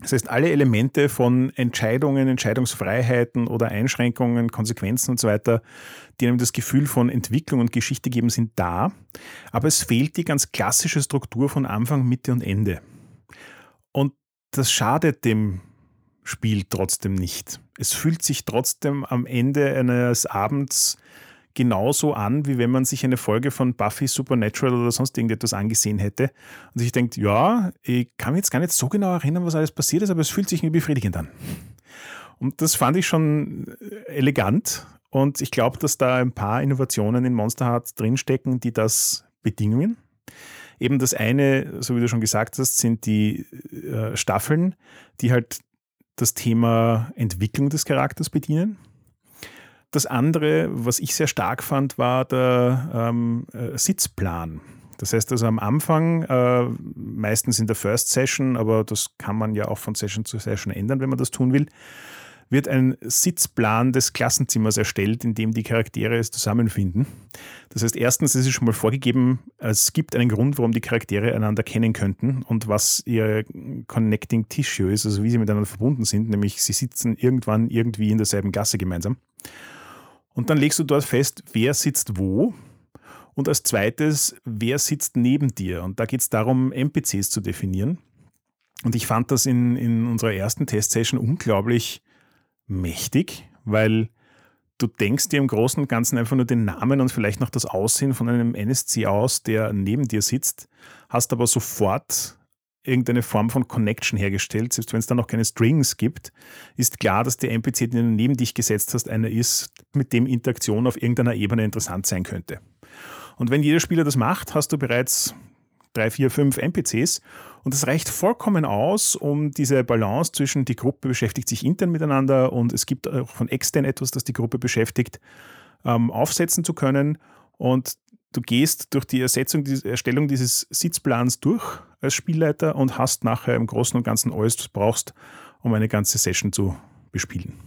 Das heißt, alle Elemente von Entscheidungen, Entscheidungsfreiheiten oder Einschränkungen, Konsequenzen und so weiter, die einem das Gefühl von Entwicklung und Geschichte geben, sind da. Aber es fehlt die ganz klassische Struktur von Anfang, Mitte und Ende. Und das schadet dem Spiel trotzdem nicht. Es fühlt sich trotzdem am Ende eines Abends genauso an, wie wenn man sich eine Folge von Buffy Supernatural oder sonst irgendetwas angesehen hätte und sich denkt, ja, ich kann mich jetzt gar nicht so genau erinnern, was alles passiert ist, aber es fühlt sich irgendwie befriedigend an. Und das fand ich schon elegant und ich glaube, dass da ein paar Innovationen in Monster Hearts drinstecken, die das bedingen. Eben das eine, so wie du schon gesagt hast, sind die äh, Staffeln, die halt das Thema Entwicklung des Charakters bedienen. Das andere, was ich sehr stark fand, war der ähm, äh, Sitzplan. Das heißt also am Anfang, äh, meistens in der First Session, aber das kann man ja auch von Session zu Session ändern, wenn man das tun will, wird ein Sitzplan des Klassenzimmers erstellt, in dem die Charaktere es zusammenfinden. Das heißt, erstens ist es schon mal vorgegeben, es gibt einen Grund, warum die Charaktere einander kennen könnten und was ihr Connecting Tissue ist, also wie sie miteinander verbunden sind, nämlich sie sitzen irgendwann irgendwie in derselben Gasse gemeinsam. Und dann legst du dort fest, wer sitzt wo. Und als zweites, wer sitzt neben dir. Und da geht es darum, NPCs zu definieren. Und ich fand das in, in unserer ersten Testsession unglaublich mächtig, weil du denkst dir im Großen und Ganzen einfach nur den Namen und vielleicht noch das Aussehen von einem NSC aus, der neben dir sitzt, hast aber sofort irgendeine Form von Connection hergestellt. Selbst wenn es da noch keine Strings gibt, ist klar, dass der NPC, den du neben dich gesetzt hast, einer ist, mit dem Interaktion auf irgendeiner Ebene interessant sein könnte. Und wenn jeder Spieler das macht, hast du bereits drei, vier, fünf NPCs und das reicht vollkommen aus, um diese Balance zwischen die Gruppe beschäftigt sich intern miteinander und es gibt auch von extern etwas, das die Gruppe beschäftigt, ähm, aufsetzen zu können. Und du gehst durch die Ersetzung, die Erstellung dieses Sitzplans durch als Spielleiter und hast nachher im Großen und Ganzen alles, was du brauchst, um eine ganze Session zu bespielen.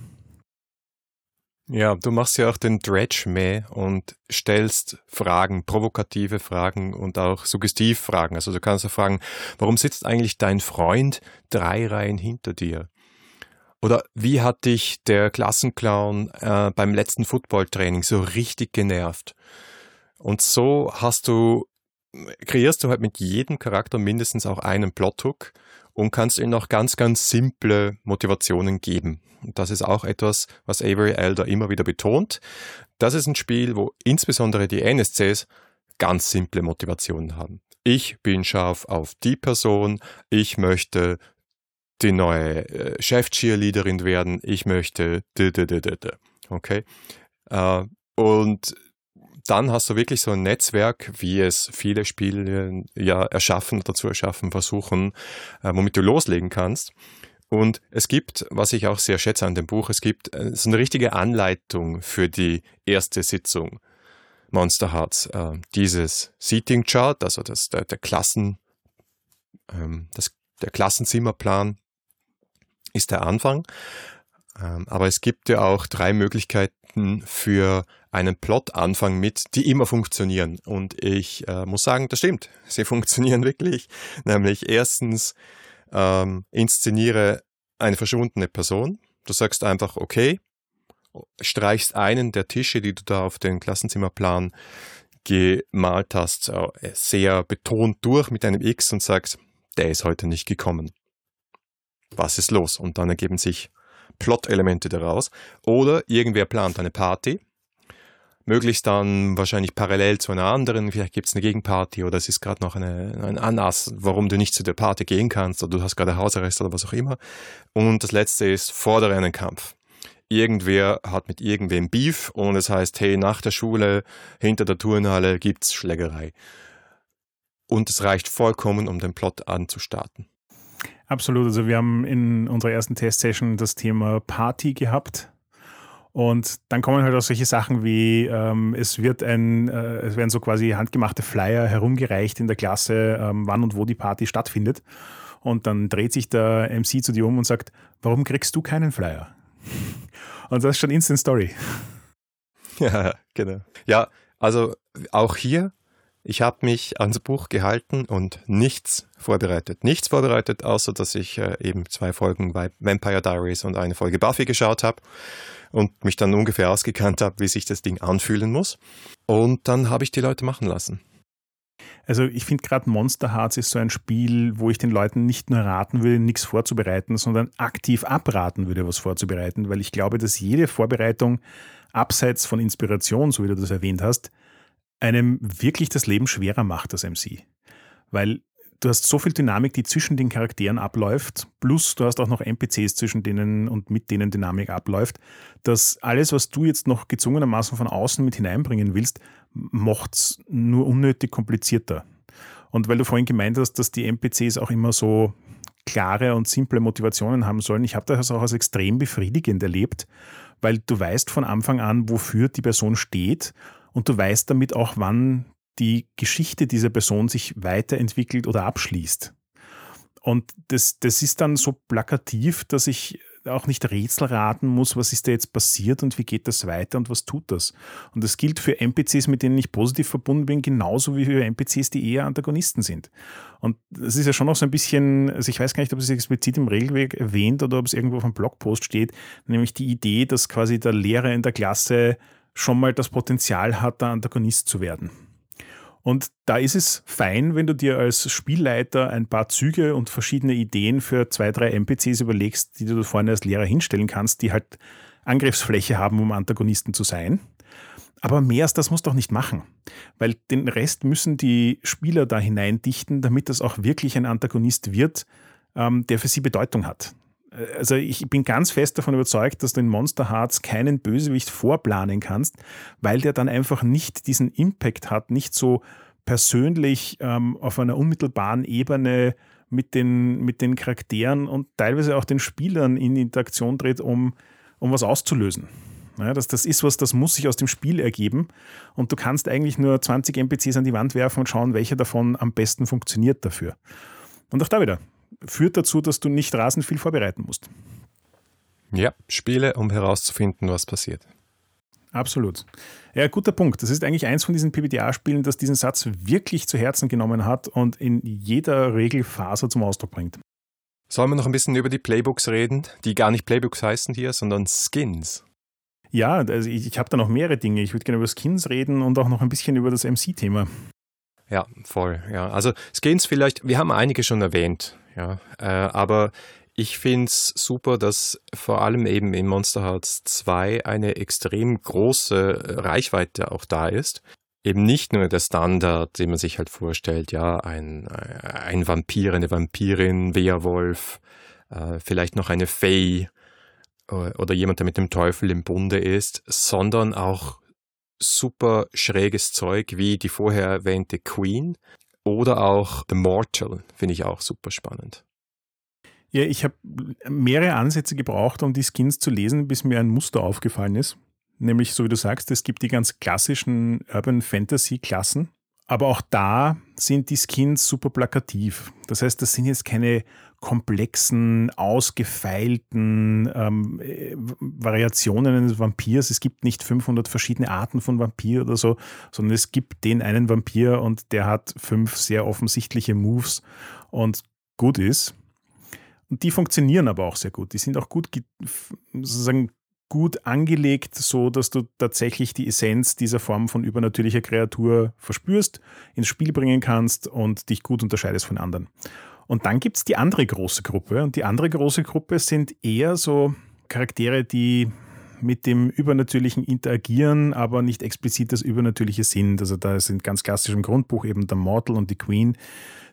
Ja, du machst ja auch den Dredge mehr und stellst Fragen, provokative Fragen und auch Suggestivfragen. Also du kannst ja fragen, warum sitzt eigentlich dein Freund drei Reihen hinter dir? Oder wie hat dich der Klassenclown äh, beim letzten Footballtraining so richtig genervt? Und so hast du, kreierst du halt mit jedem Charakter mindestens auch einen Plothook und kannst ihnen auch ganz, ganz simple Motivationen geben. Und das ist auch etwas, was Avery Elder immer wieder betont. Das ist ein Spiel, wo insbesondere die NSCs ganz simple Motivationen haben. Ich bin scharf auf die Person, ich möchte die neue äh, Chef-Cheerleaderin werden, ich möchte okay? Äh, und dann hast du wirklich so ein Netzwerk, wie es viele Spiele ja erschaffen oder zu erschaffen versuchen, äh, womit du loslegen kannst. Und es gibt, was ich auch sehr schätze an dem Buch, es gibt äh, so eine richtige Anleitung für die erste Sitzung Monster Hearts. Äh, dieses Seating Chart, also das, der, der Klassen, ähm, das, der Klassenzimmerplan ist der Anfang. Ähm, aber es gibt ja auch drei Möglichkeiten für einen Plot-Anfang mit, die immer funktionieren. Und ich äh, muss sagen, das stimmt. Sie funktionieren wirklich. Nämlich erstens ähm, inszeniere eine verschwundene Person. Du sagst einfach, okay, streichst einen der Tische, die du da auf den Klassenzimmerplan gemalt hast, äh, sehr betont durch mit einem X und sagst, der ist heute nicht gekommen. Was ist los? Und dann ergeben sich Plot-Elemente daraus. Oder irgendwer plant eine Party möglichst dann wahrscheinlich parallel zu einer anderen, vielleicht gibt es eine Gegenparty oder es ist gerade noch eine, ein Anlass, warum du nicht zu der Party gehen kannst oder du hast gerade Hausarrest oder was auch immer. Und das letzte ist, fordere einen Kampf. Irgendwer hat mit irgendwem Beef und es heißt, hey, nach der Schule, hinter der Turnhalle gibt's Schlägerei. Und es reicht vollkommen, um den Plot anzustarten. Absolut. Also wir haben in unserer ersten Testsession das Thema Party gehabt und dann kommen halt auch solche Sachen wie, ähm, es wird ein, äh, es werden so quasi handgemachte Flyer herumgereicht in der Klasse, ähm, wann und wo die Party stattfindet. Und dann dreht sich der MC zu dir um und sagt, warum kriegst du keinen Flyer? Und das ist schon Instant Story. Ja, genau. Ja, also auch hier, ich habe mich ans Buch gehalten und nichts vorbereitet. Nichts vorbereitet, außer dass ich äh, eben zwei Folgen bei Vampire Diaries und eine Folge Buffy geschaut habe und mich dann ungefähr ausgekannt habe, wie sich das Ding anfühlen muss. Und dann habe ich die Leute machen lassen. Also ich finde gerade Monster Hearts ist so ein Spiel, wo ich den Leuten nicht nur raten will, nichts vorzubereiten, sondern aktiv abraten würde, was vorzubereiten, weil ich glaube, dass jede Vorbereitung abseits von Inspiration, so wie du das erwähnt hast, einem wirklich das Leben schwerer macht als MC. Weil du hast so viel Dynamik, die zwischen den Charakteren abläuft, plus du hast auch noch NPCs zwischen denen und mit denen Dynamik abläuft, dass alles, was du jetzt noch gezwungenermaßen von außen mit hineinbringen willst, macht es nur unnötig komplizierter. Und weil du vorhin gemeint hast, dass die NPCs auch immer so klare und simple Motivationen haben sollen, ich habe das auch als extrem befriedigend erlebt, weil du weißt von Anfang an, wofür die Person steht und du weißt damit auch, wann die Geschichte dieser Person sich weiterentwickelt oder abschließt. Und das, das ist dann so plakativ, dass ich auch nicht Rätsel raten muss, was ist da jetzt passiert und wie geht das weiter und was tut das. Und das gilt für NPCs, mit denen ich positiv verbunden bin, genauso wie für NPCs, die eher Antagonisten sind. Und das ist ja schon noch so ein bisschen, also ich weiß gar nicht, ob es explizit im Regelwerk erwähnt oder ob es irgendwo auf einem Blogpost steht, nämlich die Idee, dass quasi der Lehrer in der Klasse schon mal das Potenzial hat, der Antagonist zu werden. Und da ist es fein, wenn du dir als Spielleiter ein paar Züge und verschiedene Ideen für zwei, drei NPCs überlegst, die du vorne als Lehrer hinstellen kannst, die halt Angriffsfläche haben, um Antagonisten zu sein. Aber mehr als das musst du auch nicht machen, weil den Rest müssen die Spieler da hineindichten, damit das auch wirklich ein Antagonist wird, ähm, der für sie Bedeutung hat. Also ich bin ganz fest davon überzeugt, dass du in Monster Hearts keinen Bösewicht vorplanen kannst, weil der dann einfach nicht diesen Impact hat, nicht so persönlich ähm, auf einer unmittelbaren Ebene mit den, mit den Charakteren und teilweise auch den Spielern in Interaktion tritt, um, um was auszulösen. Ja, das, das ist was, das muss sich aus dem Spiel ergeben und du kannst eigentlich nur 20 NPCs an die Wand werfen und schauen, welcher davon am besten funktioniert dafür. Und auch da wieder, führt dazu, dass du nicht rasend viel vorbereiten musst. Ja, Spiele, um herauszufinden, was passiert. Absolut. Ja, guter Punkt. Das ist eigentlich eins von diesen PBTA-Spielen, das diesen Satz wirklich zu Herzen genommen hat und in jeder Regelfaser zum Ausdruck bringt. Sollen wir noch ein bisschen über die Playbooks reden, die gar nicht Playbooks heißen hier, sondern Skins? Ja, also ich, ich habe da noch mehrere Dinge. Ich würde gerne über Skins reden und auch noch ein bisschen über das MC-Thema. Ja, voll. Ja, also Skins vielleicht, wir haben einige schon erwähnt. Ja, äh, aber ich finde es super, dass vor allem eben in Monster Hearts 2 eine extrem große Reichweite auch da ist. Eben nicht nur der Standard, den man sich halt vorstellt, ja, ein, ein Vampir, eine Vampirin, Werwolf, äh, vielleicht noch eine Fee äh, oder jemand, der mit dem Teufel im Bunde ist, sondern auch super schräges Zeug wie die vorher erwähnte Queen, oder auch The Mortal finde ich auch super spannend. Ja, ich habe mehrere Ansätze gebraucht, um die Skins zu lesen, bis mir ein Muster aufgefallen ist. Nämlich, so wie du sagst, es gibt die ganz klassischen Urban Fantasy Klassen, aber auch da sind die Skins super plakativ. Das heißt, das sind jetzt keine komplexen, ausgefeilten ähm, äh, Variationen eines Vampirs. Es gibt nicht 500 verschiedene Arten von Vampir oder so, sondern es gibt den einen Vampir und der hat fünf sehr offensichtliche Moves und gut ist. Und die funktionieren aber auch sehr gut. Die sind auch gut sozusagen gut angelegt, so dass du tatsächlich die Essenz dieser Form von übernatürlicher Kreatur verspürst, ins Spiel bringen kannst und dich gut unterscheidest von anderen. Und dann gibt es die andere große Gruppe. Und die andere große Gruppe sind eher so Charaktere, die mit dem Übernatürlichen interagieren, aber nicht explizit das Übernatürliche sind. Also da sind ganz klassisch im Grundbuch eben der Mortal und die Queen,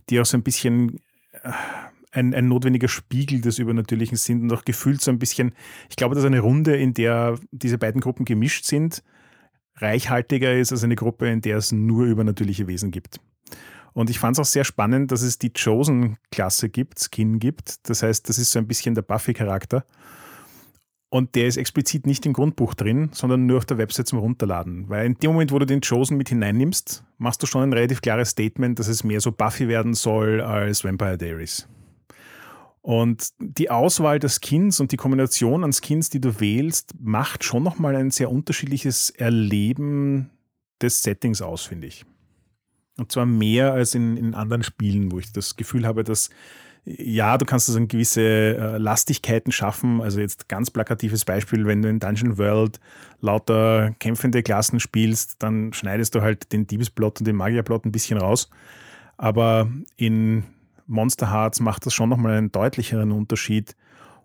die auch so ein bisschen äh, ein, ein notwendiger Spiegel des Übernatürlichen sind und auch gefühlt so ein bisschen, ich glaube, dass eine Runde, in der diese beiden Gruppen gemischt sind, reichhaltiger ist als eine Gruppe, in der es nur übernatürliche Wesen gibt. Und ich fand es auch sehr spannend, dass es die Chosen-Klasse gibt, Skin gibt. Das heißt, das ist so ein bisschen der Buffy-Charakter. Und der ist explizit nicht im Grundbuch drin, sondern nur auf der Website zum Runterladen. Weil in dem Moment, wo du den Chosen mit hineinnimmst, machst du schon ein relativ klares Statement, dass es mehr so Buffy werden soll als Vampire Diaries. Und die Auswahl der Skins und die Kombination an Skins, die du wählst, macht schon nochmal ein sehr unterschiedliches Erleben des Settings aus, finde ich. Und zwar mehr als in, in anderen Spielen, wo ich das Gefühl habe, dass ja, du kannst also gewisse äh, Lastigkeiten schaffen. Also jetzt ganz plakatives Beispiel, wenn du in Dungeon World lauter kämpfende Klassen spielst, dann schneidest du halt den Diebesplot und den Magierplot ein bisschen raus. Aber in Monster Hearts macht das schon nochmal einen deutlicheren Unterschied,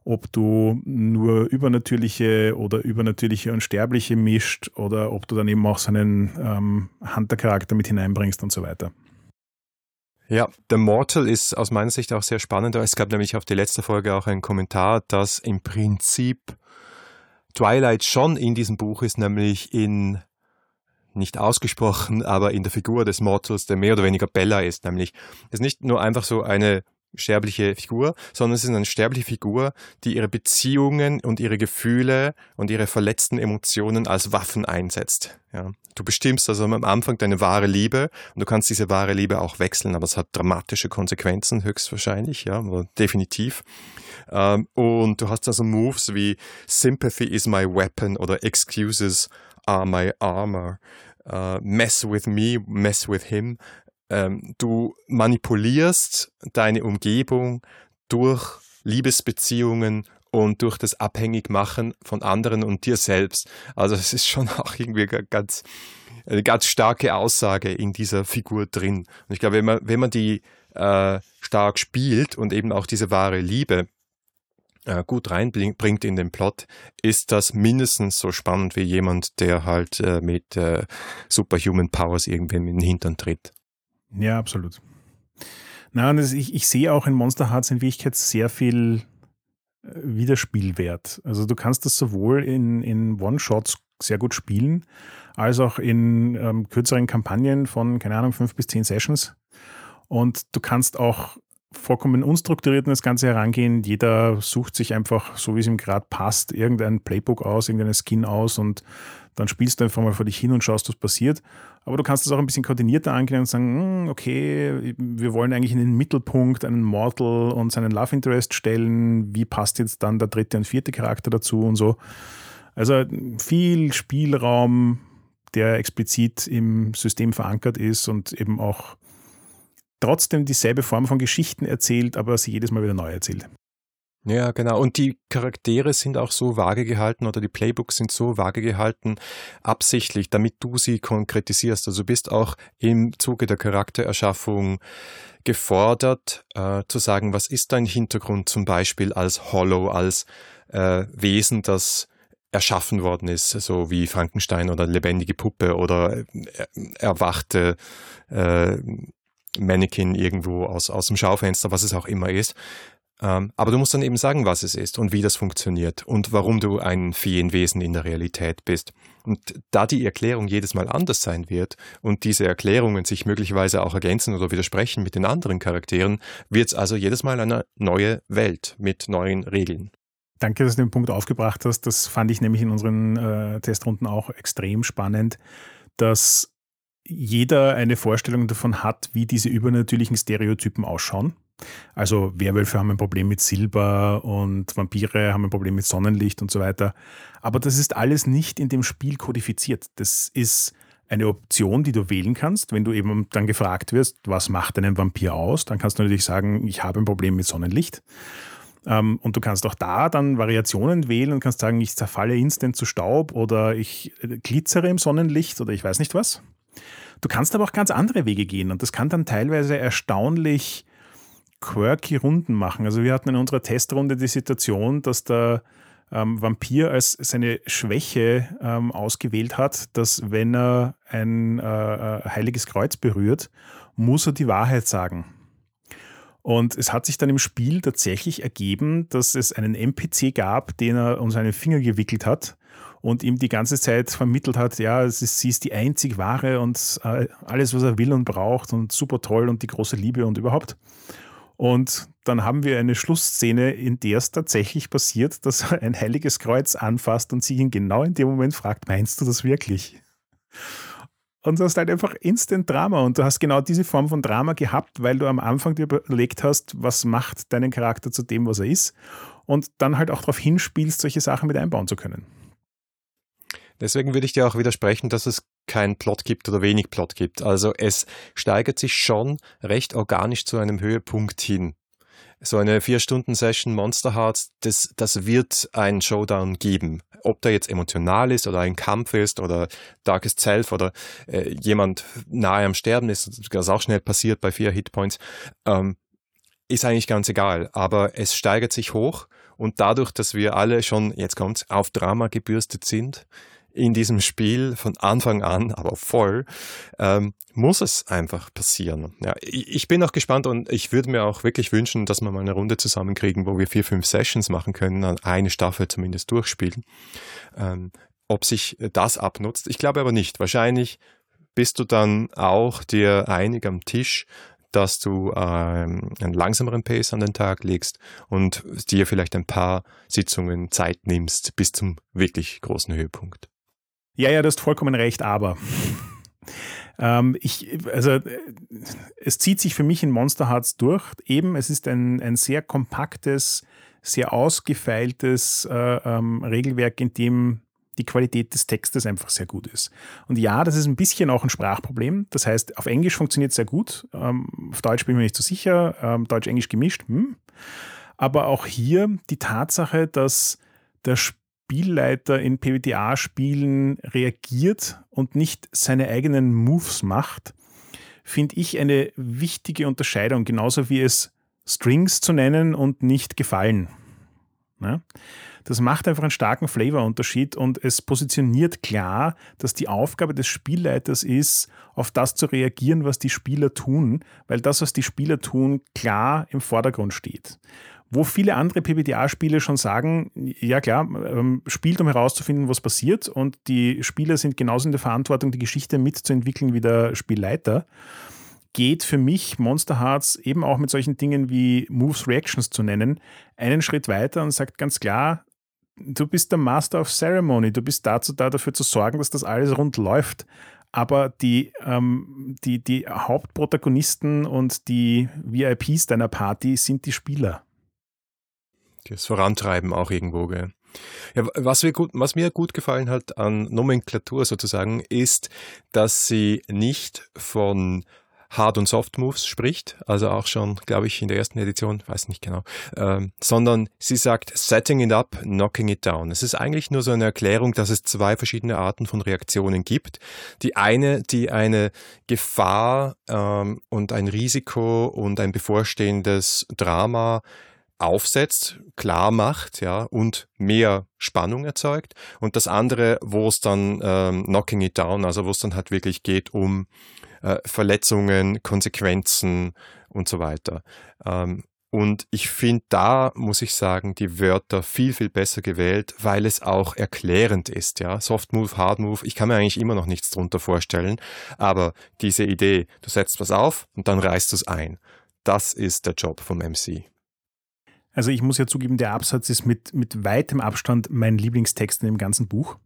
ob du nur übernatürliche oder übernatürliche und sterbliche mischt oder ob du dann eben auch so einen ähm, Hunter-Charakter mit hineinbringst und so weiter. Ja, The Mortal ist aus meiner Sicht auch sehr spannend. Es gab nämlich auf die letzte Folge auch einen Kommentar, dass im Prinzip Twilight schon in diesem Buch ist, nämlich in nicht ausgesprochen, aber in der Figur des Mortals, der mehr oder weniger Bella ist, nämlich ist nicht nur einfach so eine sterbliche Figur, sondern es ist eine sterbliche Figur, die ihre Beziehungen und ihre Gefühle und ihre verletzten Emotionen als Waffen einsetzt. Ja. Du bestimmst also am Anfang deine wahre Liebe und du kannst diese wahre Liebe auch wechseln, aber es hat dramatische Konsequenzen höchstwahrscheinlich, ja, definitiv. Ähm, und du hast also Moves wie Sympathy is my weapon oder Excuses are my armor. Uh, mess with me, mess with him ähm, du manipulierst deine Umgebung durch Liebesbeziehungen und durch das Abhängigmachen von anderen und dir selbst. Also es ist schon auch irgendwie ganz, eine ganz starke Aussage in dieser Figur drin. Und ich glaube, wenn man, wenn man die äh, stark spielt und eben auch diese wahre Liebe äh, gut reinbringt in den Plot, ist das mindestens so spannend wie jemand, der halt äh, mit äh, Superhuman Powers irgendwem in den Hintern tritt. Ja, absolut. Na, das, ich, ich sehe auch in Monster Hearts in Wirklichkeit sehr viel äh, Wiederspielwert. Also du kannst das sowohl in, in One-Shots sehr gut spielen, als auch in ähm, kürzeren Kampagnen von, keine Ahnung, fünf bis zehn Sessions. Und du kannst auch vollkommen unstrukturiert an das Ganze herangehen. Jeder sucht sich einfach, so wie es ihm gerade passt, irgendein Playbook aus, irgendeine Skin aus und dann spielst du einfach mal vor dich hin und schaust, was passiert. Aber du kannst das auch ein bisschen koordinierter angehen und sagen, hm, okay, wir wollen eigentlich in den Mittelpunkt einen Mortal und seinen Love Interest stellen. Wie passt jetzt dann der dritte und vierte Charakter dazu und so. Also viel Spielraum, der explizit im System verankert ist und eben auch trotzdem dieselbe Form von Geschichten erzählt, aber sie jedes Mal wieder neu erzählt. Ja, genau. Und die Charaktere sind auch so vage gehalten oder die Playbooks sind so vage gehalten, absichtlich, damit du sie konkretisierst. Also du bist auch im Zuge der Charaktererschaffung gefordert, äh, zu sagen, was ist dein Hintergrund zum Beispiel als Hollow, als äh, Wesen, das erschaffen worden ist, so wie Frankenstein oder lebendige Puppe oder äh, erwachte äh, Mannequin irgendwo aus, aus dem Schaufenster, was es auch immer ist. Ähm, aber du musst dann eben sagen, was es ist und wie das funktioniert und warum du ein Feenwesen in der Realität bist. Und da die Erklärung jedes Mal anders sein wird und diese Erklärungen sich möglicherweise auch ergänzen oder widersprechen mit den anderen Charakteren, wird es also jedes Mal eine neue Welt mit neuen Regeln. Danke, dass du den Punkt aufgebracht hast. Das fand ich nämlich in unseren äh, Testrunden auch extrem spannend, dass jeder eine Vorstellung davon hat, wie diese übernatürlichen Stereotypen ausschauen. Also Werwölfe haben ein Problem mit Silber und Vampire haben ein Problem mit Sonnenlicht und so weiter. Aber das ist alles nicht in dem Spiel kodifiziert. Das ist eine Option, die du wählen kannst. Wenn du eben dann gefragt wirst, was macht einen Vampir aus, dann kannst du natürlich sagen, ich habe ein Problem mit Sonnenlicht. Ähm, und du kannst auch da dann Variationen wählen und kannst sagen, ich zerfalle instant zu Staub oder ich äh, glitzere im Sonnenlicht oder ich weiß nicht was. Du kannst aber auch ganz andere Wege gehen und das kann dann teilweise erstaunlich quirky Runden machen. Also wir hatten in unserer Testrunde die Situation, dass der ähm, Vampir als seine Schwäche ähm, ausgewählt hat, dass wenn er ein äh, äh heiliges Kreuz berührt, muss er die Wahrheit sagen. Und es hat sich dann im Spiel tatsächlich ergeben, dass es einen NPC gab, den er um seine Finger gewickelt hat und ihm die ganze Zeit vermittelt hat, ja, ist, sie ist die einzig wahre und äh, alles, was er will und braucht und super toll und die große Liebe und überhaupt. Und dann haben wir eine Schlussszene, in der es tatsächlich passiert, dass er ein heiliges Kreuz anfasst und sie ihn genau in dem Moment fragt, meinst du das wirklich? Und du hast halt einfach Instant Drama und du hast genau diese Form von Drama gehabt, weil du am Anfang dir überlegt hast, was macht deinen Charakter zu dem, was er ist und dann halt auch darauf hinspielst, solche Sachen mit einbauen zu können. Deswegen würde ich dir auch widersprechen, dass es keinen Plot gibt oder wenig Plot gibt. Also es steigert sich schon recht organisch zu einem Höhepunkt hin. So eine Vier-Stunden-Session Monster Hearts, das, das wird einen Showdown geben. Ob der jetzt emotional ist oder ein Kampf ist oder Darkest Self oder äh, jemand nahe am Sterben ist, das auch schnell passiert bei vier Hitpoints, ähm, ist eigentlich ganz egal. Aber es steigert sich hoch und dadurch, dass wir alle schon, jetzt kommt's, auf Drama gebürstet sind, in diesem Spiel von Anfang an, aber voll, ähm, muss es einfach passieren. Ja, ich bin auch gespannt und ich würde mir auch wirklich wünschen, dass wir mal eine Runde zusammenkriegen, wo wir vier, fünf Sessions machen können, eine Staffel zumindest durchspielen. Ähm, ob sich das abnutzt, ich glaube aber nicht. Wahrscheinlich bist du dann auch dir einig am Tisch, dass du ähm, einen langsameren Pace an den Tag legst und dir vielleicht ein paar Sitzungen Zeit nimmst bis zum wirklich großen Höhepunkt. Ja, ja, du hast vollkommen recht, aber ähm, ich, also es zieht sich für mich in Monster Hearts durch. Eben, es ist ein, ein sehr kompaktes, sehr ausgefeiltes äh, ähm, Regelwerk, in dem die Qualität des Textes einfach sehr gut ist. Und ja, das ist ein bisschen auch ein Sprachproblem. Das heißt, auf Englisch funktioniert es sehr gut. Ähm, auf Deutsch bin ich mir nicht so sicher. Ähm, Deutsch-Englisch gemischt. Hm. Aber auch hier die Tatsache, dass der Spielleiter in PBTA-Spielen reagiert und nicht seine eigenen Moves macht, finde ich eine wichtige Unterscheidung, genauso wie es Strings zu nennen und nicht gefallen. Ja? Das macht einfach einen starken Flavor-Unterschied und es positioniert klar, dass die Aufgabe des Spielleiters ist, auf das zu reagieren, was die Spieler tun, weil das, was die Spieler tun, klar im Vordergrund steht. Wo viele andere PBTA-Spiele schon sagen, ja klar, ähm, spielt, um herauszufinden, was passiert und die Spieler sind genauso in der Verantwortung, die Geschichte mitzuentwickeln wie der Spielleiter geht für mich Monster Hearts eben auch mit solchen Dingen wie Moves Reactions zu nennen, einen Schritt weiter und sagt ganz klar, du bist der Master of Ceremony, du bist dazu da, dafür zu sorgen, dass das alles rund läuft. Aber die, ähm, die, die Hauptprotagonisten und die VIPs deiner Party sind die Spieler. Das Vorantreiben auch irgendwo, gell? Ja, was, mir gut, was mir gut gefallen hat an Nomenklatur sozusagen, ist, dass sie nicht von Hard- und Soft-Moves spricht, also auch schon, glaube ich, in der ersten Edition, weiß nicht genau, ähm, sondern sie sagt Setting it up, knocking it down. Es ist eigentlich nur so eine Erklärung, dass es zwei verschiedene Arten von Reaktionen gibt. Die eine, die eine Gefahr ähm, und ein Risiko und ein bevorstehendes Drama aufsetzt, klar macht, ja, und mehr Spannung erzeugt. Und das andere, wo es dann ähm, knocking it down, also wo es dann halt wirklich geht um äh, Verletzungen, Konsequenzen und so weiter. Ähm, und ich finde, da muss ich sagen, die Wörter viel, viel besser gewählt, weil es auch erklärend ist. Ja? Soft Move, Hard Move, ich kann mir eigentlich immer noch nichts drunter vorstellen. Aber diese Idee, du setzt was auf und dann reißt du es ein. Das ist der Job vom MC. Also ich muss ja zugeben, der Absatz ist mit, mit weitem Abstand mein Lieblingstext in dem ganzen Buch,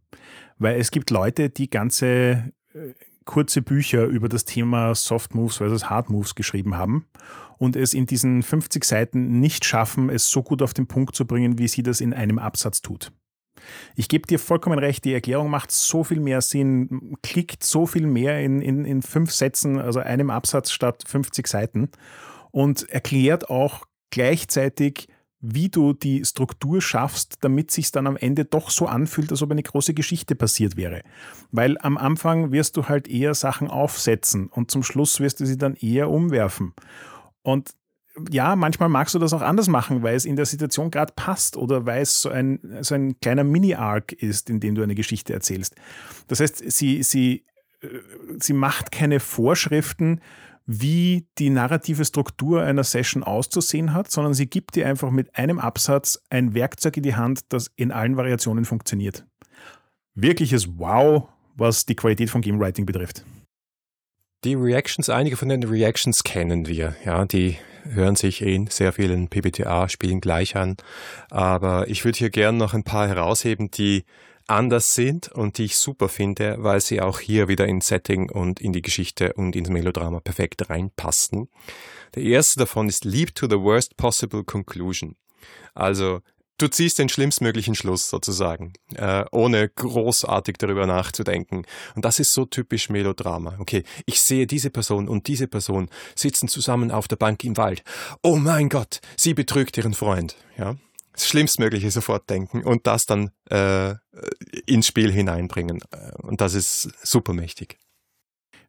weil es gibt Leute, die ganze äh, kurze Bücher über das Thema Soft Moves versus Hard Moves geschrieben haben und es in diesen 50 Seiten nicht schaffen, es so gut auf den Punkt zu bringen, wie sie das in einem Absatz tut. Ich gebe dir vollkommen recht, die Erklärung macht so viel mehr Sinn, klickt so viel mehr in, in, in fünf Sätzen, also einem Absatz statt 50 Seiten und erklärt auch gleichzeitig, wie du die Struktur schaffst, damit sich dann am Ende doch so anfühlt, als ob eine große Geschichte passiert wäre. Weil am Anfang wirst du halt eher Sachen aufsetzen und zum Schluss wirst du sie dann eher umwerfen. Und ja, manchmal magst du das auch anders machen, weil es in der Situation gerade passt oder weil es so ein, so ein kleiner Mini-Arc ist, in dem du eine Geschichte erzählst. Das heißt, sie, sie, äh, sie macht keine Vorschriften, wie die narrative Struktur einer Session auszusehen hat, sondern sie gibt dir einfach mit einem Absatz ein Werkzeug in die Hand, das in allen Variationen funktioniert. Wirkliches Wow, was die Qualität von Game Writing betrifft. Die Reactions, einige von den Reactions kennen wir, ja, die hören sich in sehr vielen PBTA-Spielen gleich an. Aber ich würde hier gerne noch ein paar herausheben, die anders sind und die ich super finde, weil sie auch hier wieder ins Setting und in die Geschichte und ins Melodrama perfekt reinpassen. Der erste davon ist Leap to the worst possible conclusion. Also du ziehst den schlimmstmöglichen Schluss sozusagen, äh, ohne großartig darüber nachzudenken. Und das ist so typisch Melodrama. Okay, ich sehe diese Person und diese Person sitzen zusammen auf der Bank im Wald. Oh mein Gott, sie betrügt ihren Freund. Ja, das Schlimmstmögliche sofort denken und das dann äh, ins Spiel hineinbringen. Und das ist super mächtig.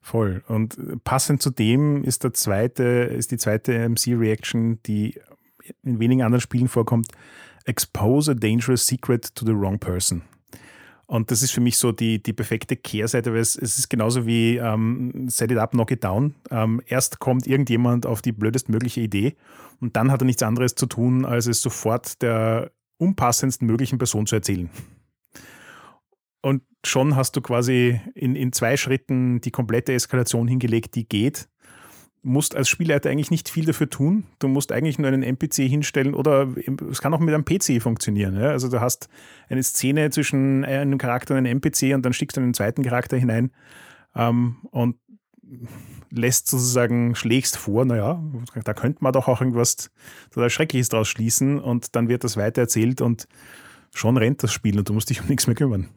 Voll. Und passend zu dem ist der zweite, ist die zweite MC-Reaction, die in wenigen anderen Spielen vorkommt. Expose a dangerous secret to the wrong person. Und das ist für mich so die, die perfekte Kehrseite, weil es, es ist genauso wie ähm, Set it up, knock it down. Ähm, erst kommt irgendjemand auf die blödestmögliche Idee und dann hat er nichts anderes zu tun, als es sofort der unpassendsten möglichen Person zu erzählen. Und schon hast du quasi in, in zwei Schritten die komplette Eskalation hingelegt, die geht musst als Spielleiter eigentlich nicht viel dafür tun. Du musst eigentlich nur einen NPC hinstellen oder es kann auch mit einem PC funktionieren. Ja? Also du hast eine Szene zwischen einem Charakter und einem NPC und dann schickst du einen zweiten Charakter hinein ähm, und lässt sozusagen, schlägst vor, naja, da könnte man doch auch irgendwas total Schreckliches draus schließen und dann wird das weitererzählt und schon rennt das Spiel und du musst dich um nichts mehr kümmern.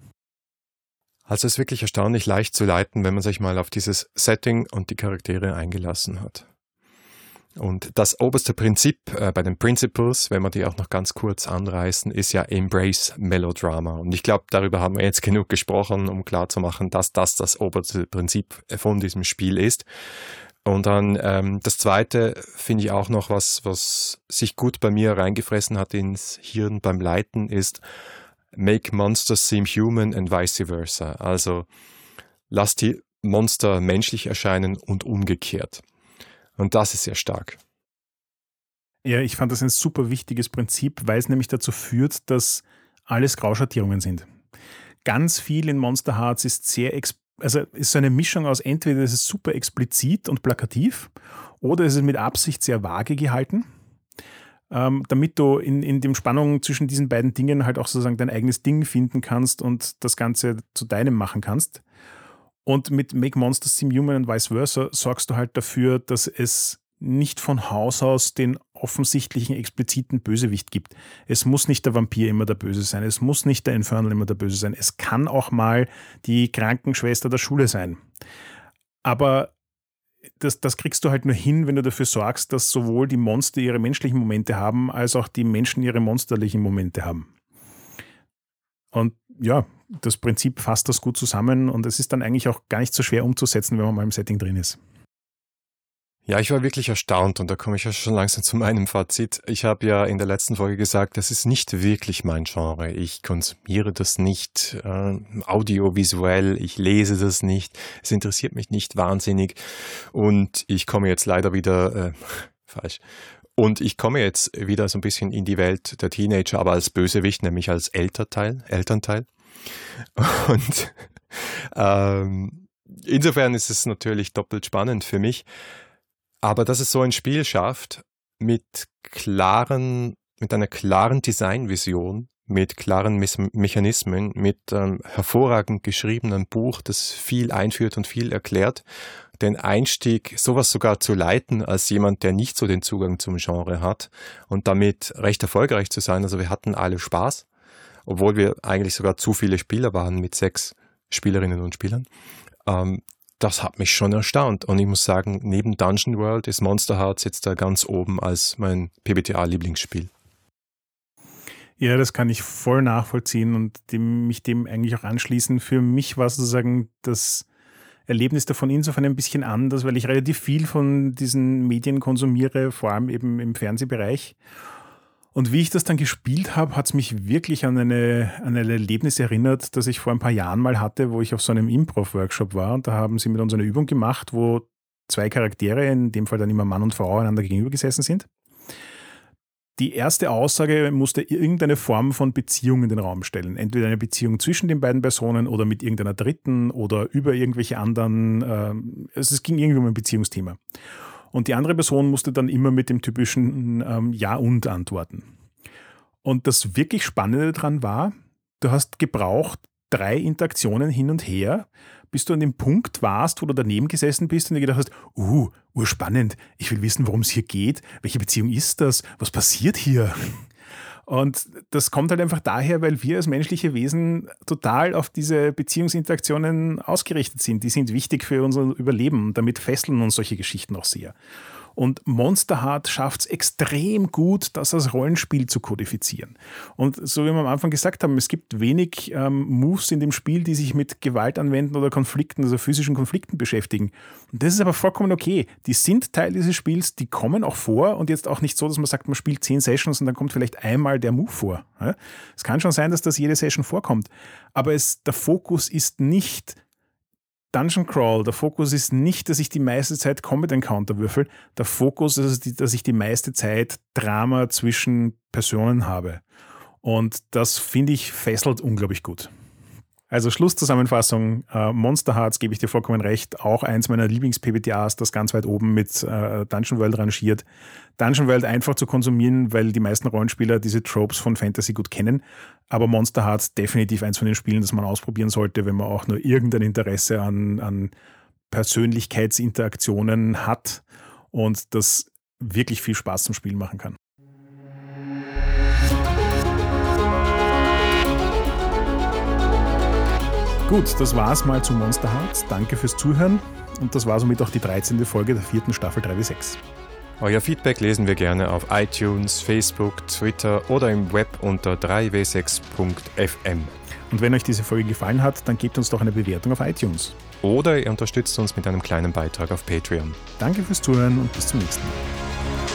Also es ist wirklich erstaunlich leicht zu leiten, wenn man sich mal auf dieses Setting und die Charaktere eingelassen hat. Und das oberste Prinzip äh, bei den Principles, wenn wir die auch noch ganz kurz anreißen, ist ja Embrace Melodrama. Und ich glaube, darüber haben wir jetzt genug gesprochen, um klarzumachen, dass das das oberste Prinzip von diesem Spiel ist. Und dann ähm, das zweite finde ich auch noch, was, was sich gut bei mir reingefressen hat ins Hirn beim Leiten, ist Make Monsters Seem Human and vice versa. Also lass die Monster menschlich erscheinen und umgekehrt. Und das ist sehr stark. Ja, ich fand das ein super wichtiges Prinzip, weil es nämlich dazu führt, dass alles Grauschattierungen sind. Ganz viel in Monster Hearts ist sehr, also ist so eine Mischung aus entweder ist es super explizit und plakativ oder ist es mit Absicht sehr vage gehalten, ähm, damit du in, in dem Spannung zwischen diesen beiden Dingen halt auch sozusagen dein eigenes Ding finden kannst und das Ganze zu deinem machen kannst. Und mit Make Monsters Seem Human und vice versa sorgst du halt dafür, dass es nicht von Haus aus den offensichtlichen, expliziten Bösewicht gibt. Es muss nicht der Vampir immer der Böse sein, es muss nicht der Infernal immer der Böse sein, es kann auch mal die Krankenschwester der Schule sein. Aber das, das kriegst du halt nur hin, wenn du dafür sorgst, dass sowohl die Monster ihre menschlichen Momente haben, als auch die Menschen ihre monsterlichen Momente haben. Und ja, das Prinzip fasst das gut zusammen und es ist dann eigentlich auch gar nicht so schwer umzusetzen, wenn man mal im Setting drin ist. Ja, ich war wirklich erstaunt und da komme ich ja schon langsam zu meinem Fazit. Ich habe ja in der letzten Folge gesagt, das ist nicht wirklich mein Genre. Ich konsumiere das nicht äh, audiovisuell, ich lese das nicht, es interessiert mich nicht wahnsinnig und ich komme jetzt leider wieder äh, falsch. Und ich komme jetzt wieder so ein bisschen in die Welt der Teenager, aber als Bösewicht, nämlich als Elternteil. Elternteil. Und ähm, insofern ist es natürlich doppelt spannend für mich. Aber dass es so ein Spiel schafft, mit klaren, mit einer klaren Designvision, mit klaren Me Mechanismen, mit ähm, hervorragend geschriebenem Buch, das viel einführt und viel erklärt, den Einstieg sowas sogar zu leiten als jemand, der nicht so den Zugang zum Genre hat und damit recht erfolgreich zu sein. Also wir hatten alle Spaß obwohl wir eigentlich sogar zu viele Spieler waren mit sechs Spielerinnen und Spielern. Ähm, das hat mich schon erstaunt. Und ich muss sagen, neben Dungeon World ist Monster Hearts jetzt da ganz oben als mein PBTA-Lieblingsspiel. Ja, das kann ich voll nachvollziehen und dem, mich dem eigentlich auch anschließen. Für mich war sozusagen das Erlebnis davon insofern ein bisschen anders, weil ich relativ viel von diesen Medien konsumiere, vor allem eben im Fernsehbereich. Und wie ich das dann gespielt habe, hat es mich wirklich an, eine, an ein Erlebnis erinnert, das ich vor ein paar Jahren mal hatte, wo ich auf so einem Improv-Workshop war. Und da haben sie mit uns eine Übung gemacht, wo zwei Charaktere, in dem Fall dann immer Mann und Frau, einander gegenüber gesessen sind. Die erste Aussage musste irgendeine Form von Beziehung in den Raum stellen. Entweder eine Beziehung zwischen den beiden Personen oder mit irgendeiner dritten oder über irgendwelche anderen. Äh, es ging irgendwie um ein Beziehungsthema. Und die andere Person musste dann immer mit dem typischen ähm, Ja und antworten. Und das wirklich Spannende daran war, du hast gebraucht drei Interaktionen hin und her, bis du an dem Punkt warst, wo du daneben gesessen bist und dir gedacht hast, uh, urspannend, ich will wissen, worum es hier geht, welche Beziehung ist das, was passiert hier? Und das kommt halt einfach daher, weil wir als menschliche Wesen total auf diese Beziehungsinteraktionen ausgerichtet sind. Die sind wichtig für unser Überleben. Damit fesseln uns solche Geschichten auch sehr. Und Monster Heart schafft es extrem gut, das als Rollenspiel zu kodifizieren. Und so wie wir am Anfang gesagt haben, es gibt wenig ähm, Moves in dem Spiel, die sich mit Gewalt anwenden oder Konflikten, also physischen Konflikten beschäftigen. Und das ist aber vollkommen okay. Die sind Teil dieses Spiels, die kommen auch vor und jetzt auch nicht so, dass man sagt, man spielt zehn Sessions und dann kommt vielleicht einmal der Move vor. Es kann schon sein, dass das jede Session vorkommt. Aber es, der Fokus ist nicht Dungeon Crawl, der Fokus ist nicht, dass ich die meiste Zeit Combat Encounter würfel. Der Fokus ist, dass ich die meiste Zeit Drama zwischen Personen habe. Und das finde ich fesselt unglaublich gut. Also Schlusszusammenfassung, äh, Monster Hearts gebe ich dir vollkommen recht, auch eins meiner Lieblings-PBTAs, das ganz weit oben mit äh, Dungeon World rangiert. Dungeon World einfach zu konsumieren, weil die meisten Rollenspieler diese Tropes von Fantasy gut kennen. Aber Monster Hearts definitiv eins von den Spielen, das man ausprobieren sollte, wenn man auch nur irgendein Interesse an, an Persönlichkeitsinteraktionen hat und das wirklich viel Spaß zum Spielen machen kann. Gut, das war's mal zu Monster Hearts. Danke fürs Zuhören und das war somit auch die 13. Folge der vierten Staffel 3W6. Euer Feedback lesen wir gerne auf iTunes, Facebook, Twitter oder im Web unter 3w6.fm. Und wenn euch diese Folge gefallen hat, dann gebt uns doch eine Bewertung auf iTunes. Oder ihr unterstützt uns mit einem kleinen Beitrag auf Patreon. Danke fürs Zuhören und bis zum nächsten Mal.